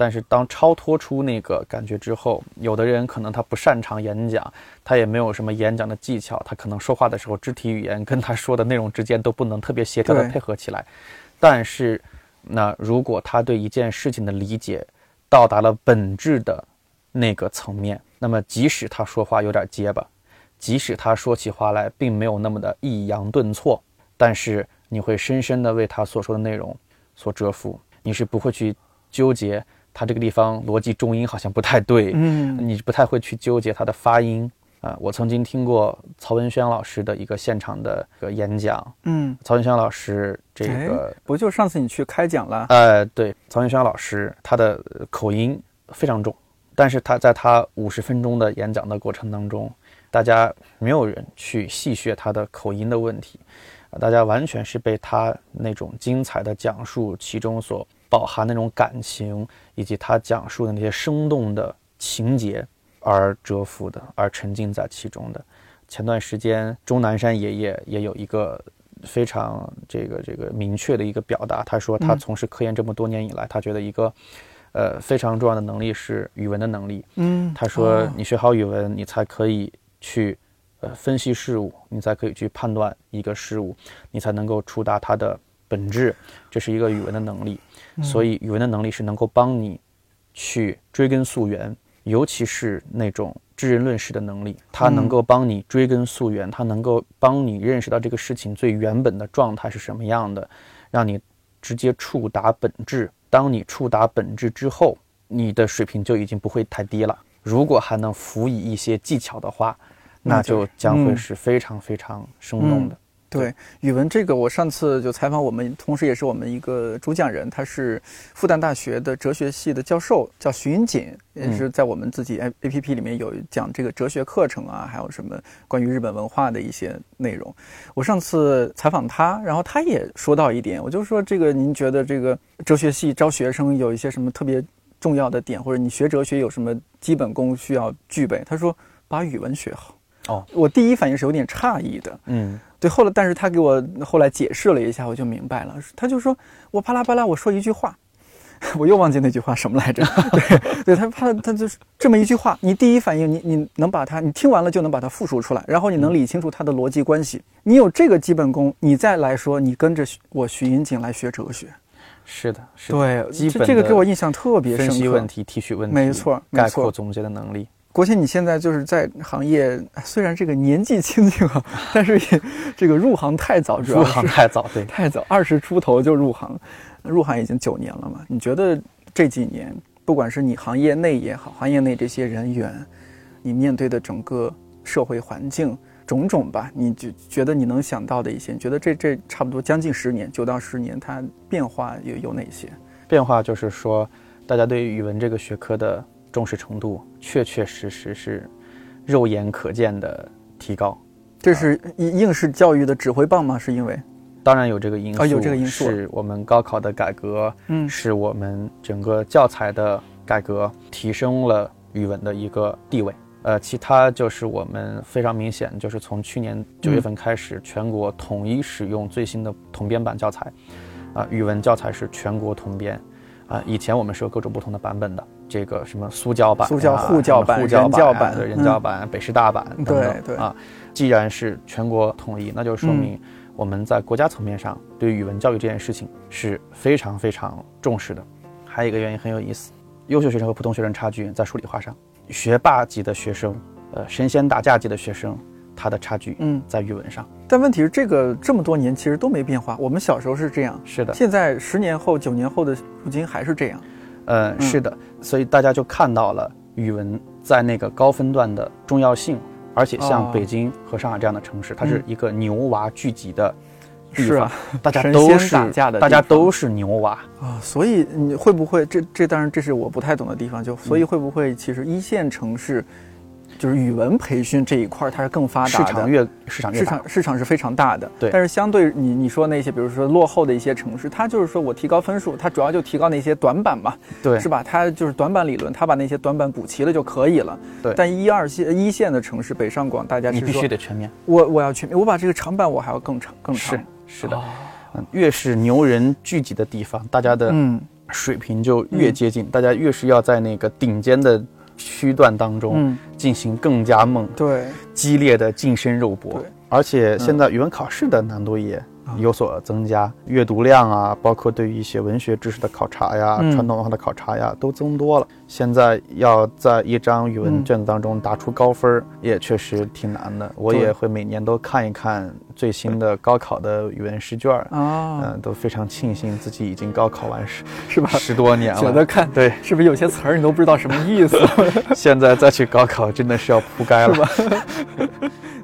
但是当超脱出那个感觉之后，有的人可能他不擅长演讲，他也没有什么演讲的技巧，他可能说话的时候肢体语言跟他说的内容之间都不能特别协调的配合起来。但是，那如果他对一件事情的理解到达了本质的那个层面，那么即使他说话有点结巴，即使他说起话来并没有那么的抑扬顿挫，但是你会深深的为他所说的内容所折服，你是不会去纠结他这个地方逻辑重音好像不太对，嗯。你不太会去纠结他的发音。啊、我曾经听过曹文轩老师的一个现场的一个演讲，嗯，曹文轩老师这哎个，不就上次你去开讲了？呃，对，曹文轩老师他的呃口音非常重，但是他在他五十分钟的演讲的过程当中，大家没有人去戏谑他的口音的问题，啊大家完全是被他那种精彩的讲述其中所饱含那种感情，以及他讲述的那些生动的情节而折服的，而沉浸在其中的。前段时间，钟南山爷爷也有一个非常这个这个明确的一个表达，他说他嗯从事科研这么多年以来，他觉得一个呃非常重要的能力是语文的能力。嗯，他说哦，你学好语文，你才可以去呃分析事物，你才可以去判断一个事物，你才能够触达它的本质，这是一个语文的能力。所以语文的能力是能够帮你去追根溯源，尤其是那种知人论事的能力，它能够帮你追根溯源，它能够帮你认识到这个事情最原本的状态是什么样的，让你直接触达本质。当你触达本质之后，你的水平就已经不会太低了。如果还能辅以一些技巧的话，那那就就将会嗯是非常非常生动的。对语文这个，我上次就采访我们，同时也是我们一个主讲人，他是复旦大学的哲学系的教授，叫徐云锦，也是在我们自己 A A P P 里面有讲这个哲学课程啊，还有什么关于日本文化的一些内容。我上次采访他，然后他也说到一点，我就说这个您觉得这个哲学系招学生有一些什么特别重要的点，或者你学哲学有什么基本功需要具备？他说把语文学好。哦，我第一反应是有点诧异的，嗯对，后来但是他给我后来解释了一下，我就明白了。他就说我巴拉巴拉，我说一句话，[laughs] 我又忘记那句话什么来着。对，对他怕他就是这么一句话，你第一反应你你能把它，你听完了就能把它复述出来，然后你能理清楚它的逻辑关系。你有这个基本功，你再来说你跟着我徐银锦来学哲学。是的，是的。对，基本这这个给我印象特别深刻。分析问题、提取问题，没错没错概括总结的能力。国庆，你现在就是在行业，虽然这个年纪轻轻啊，[laughs] 但是也这个入行太早，主要入行太早，对，太早，二十出头就入行，入行已经九年了嘛。你觉得这几年，不管是你行业内也好，行业内这些人员，你面对的整个社会环境种种吧，你就觉得你能想到的一些，你觉得这这差不多将近十年，九到十年，它变化有有哪些？变化就是说，大家对语文这个学科的重视程度，确确实实是肉眼可见的提高。这是应应试教育的指挥棒吗？是因为？当然有这个因素，啊有这个因素是我们高考的改革，嗯是我们整个教材的改革，提升了语文的一个地位。呃，其他就是我们非常明显，就是从去年九月份开始，全国统一使用最新的统编版教材，啊、语文教材是全国统编。啊，以前我们是有各种不同的版本的，这个什么苏教版呀、苏教沪教版沪教版对人嗯教版、北师大版等等对对啊。既然是全国统一，那就说嗯明我们在国家层面上对语文教育这件事情是非常非常重视的。还有一个原因很有意思，优秀学生和普通学生差距在数理化上，学霸级的学生，呃，神仙打架级的学生，他的差距嗯，在语文上。但问题是，这个这么多年其实都没变化。我们小时候是这样，是的，现在十年后、九年后的如今还是这样。呃，嗯是的，所以大家就看到了语文在那个高分段的重要性，而且哦像北京和上海这样的城市，它是嗯一个牛娃聚集的是啊，[laughs] 大家都是打架的大家都是牛娃。啊，所以你会不会这这当然这是我不太懂的地方，就所以会不会其实一线城市就是语文培训这一块儿它是更发达的，市场越市场越市，场市场是非常大的，对但是相对你你说那些，比如说落后的一些城市，它就是说我提高分数，它主要就提高那些短板嘛，对是吧？它就是短板理论，它把那些短板补齐了就可以了。对但一二线一线的城市，北上广，大家你必须得全面。我我要全面，我把这个长板我还要更长更是长。是是的，哦嗯，越是牛人聚集的地方，大家的嗯水平就越接近，大家越是要在那个顶尖的区段当中嗯，进行更加猛、对，激烈的近身肉搏。而且现在语文考试的难度也有所增加，阅读量啊，包括对于一些文学知识的考察呀、嗯传统文化的考察呀，都增多了。现在要在一张语文嗯卷子当中打出高分儿，也确实挺难的。我也会每年都看一看最新的高考的语文试卷儿。啊，嗯，都非常庆幸自己已经高考完十是吧？[laughs] 十多年了，觉得看对，是不是有些词儿你都不知道什么意思？[laughs] 现在再去高考真的是要扑街了。[laughs]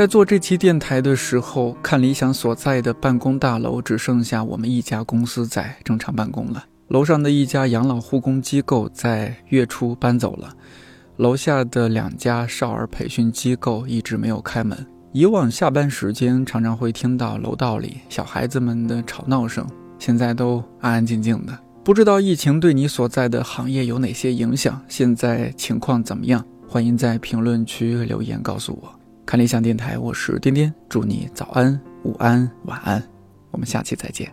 在做这期电台的时候，看理想所在的办公大楼只剩下我们一家公司在正常办公了。楼上的一家养老护工机构在月初搬走了，楼下的两家少儿培训机构一直没有开门。以往下班时间常常会听到楼道里小孩子们的吵闹声，现在都安安静静的。不知道疫情对你所在的行业有哪些影响？现在情况怎么样？欢迎在评论区留言告诉我。看理想电台，我是颠颠，祝你早安、午安、晚安，我们下期再见。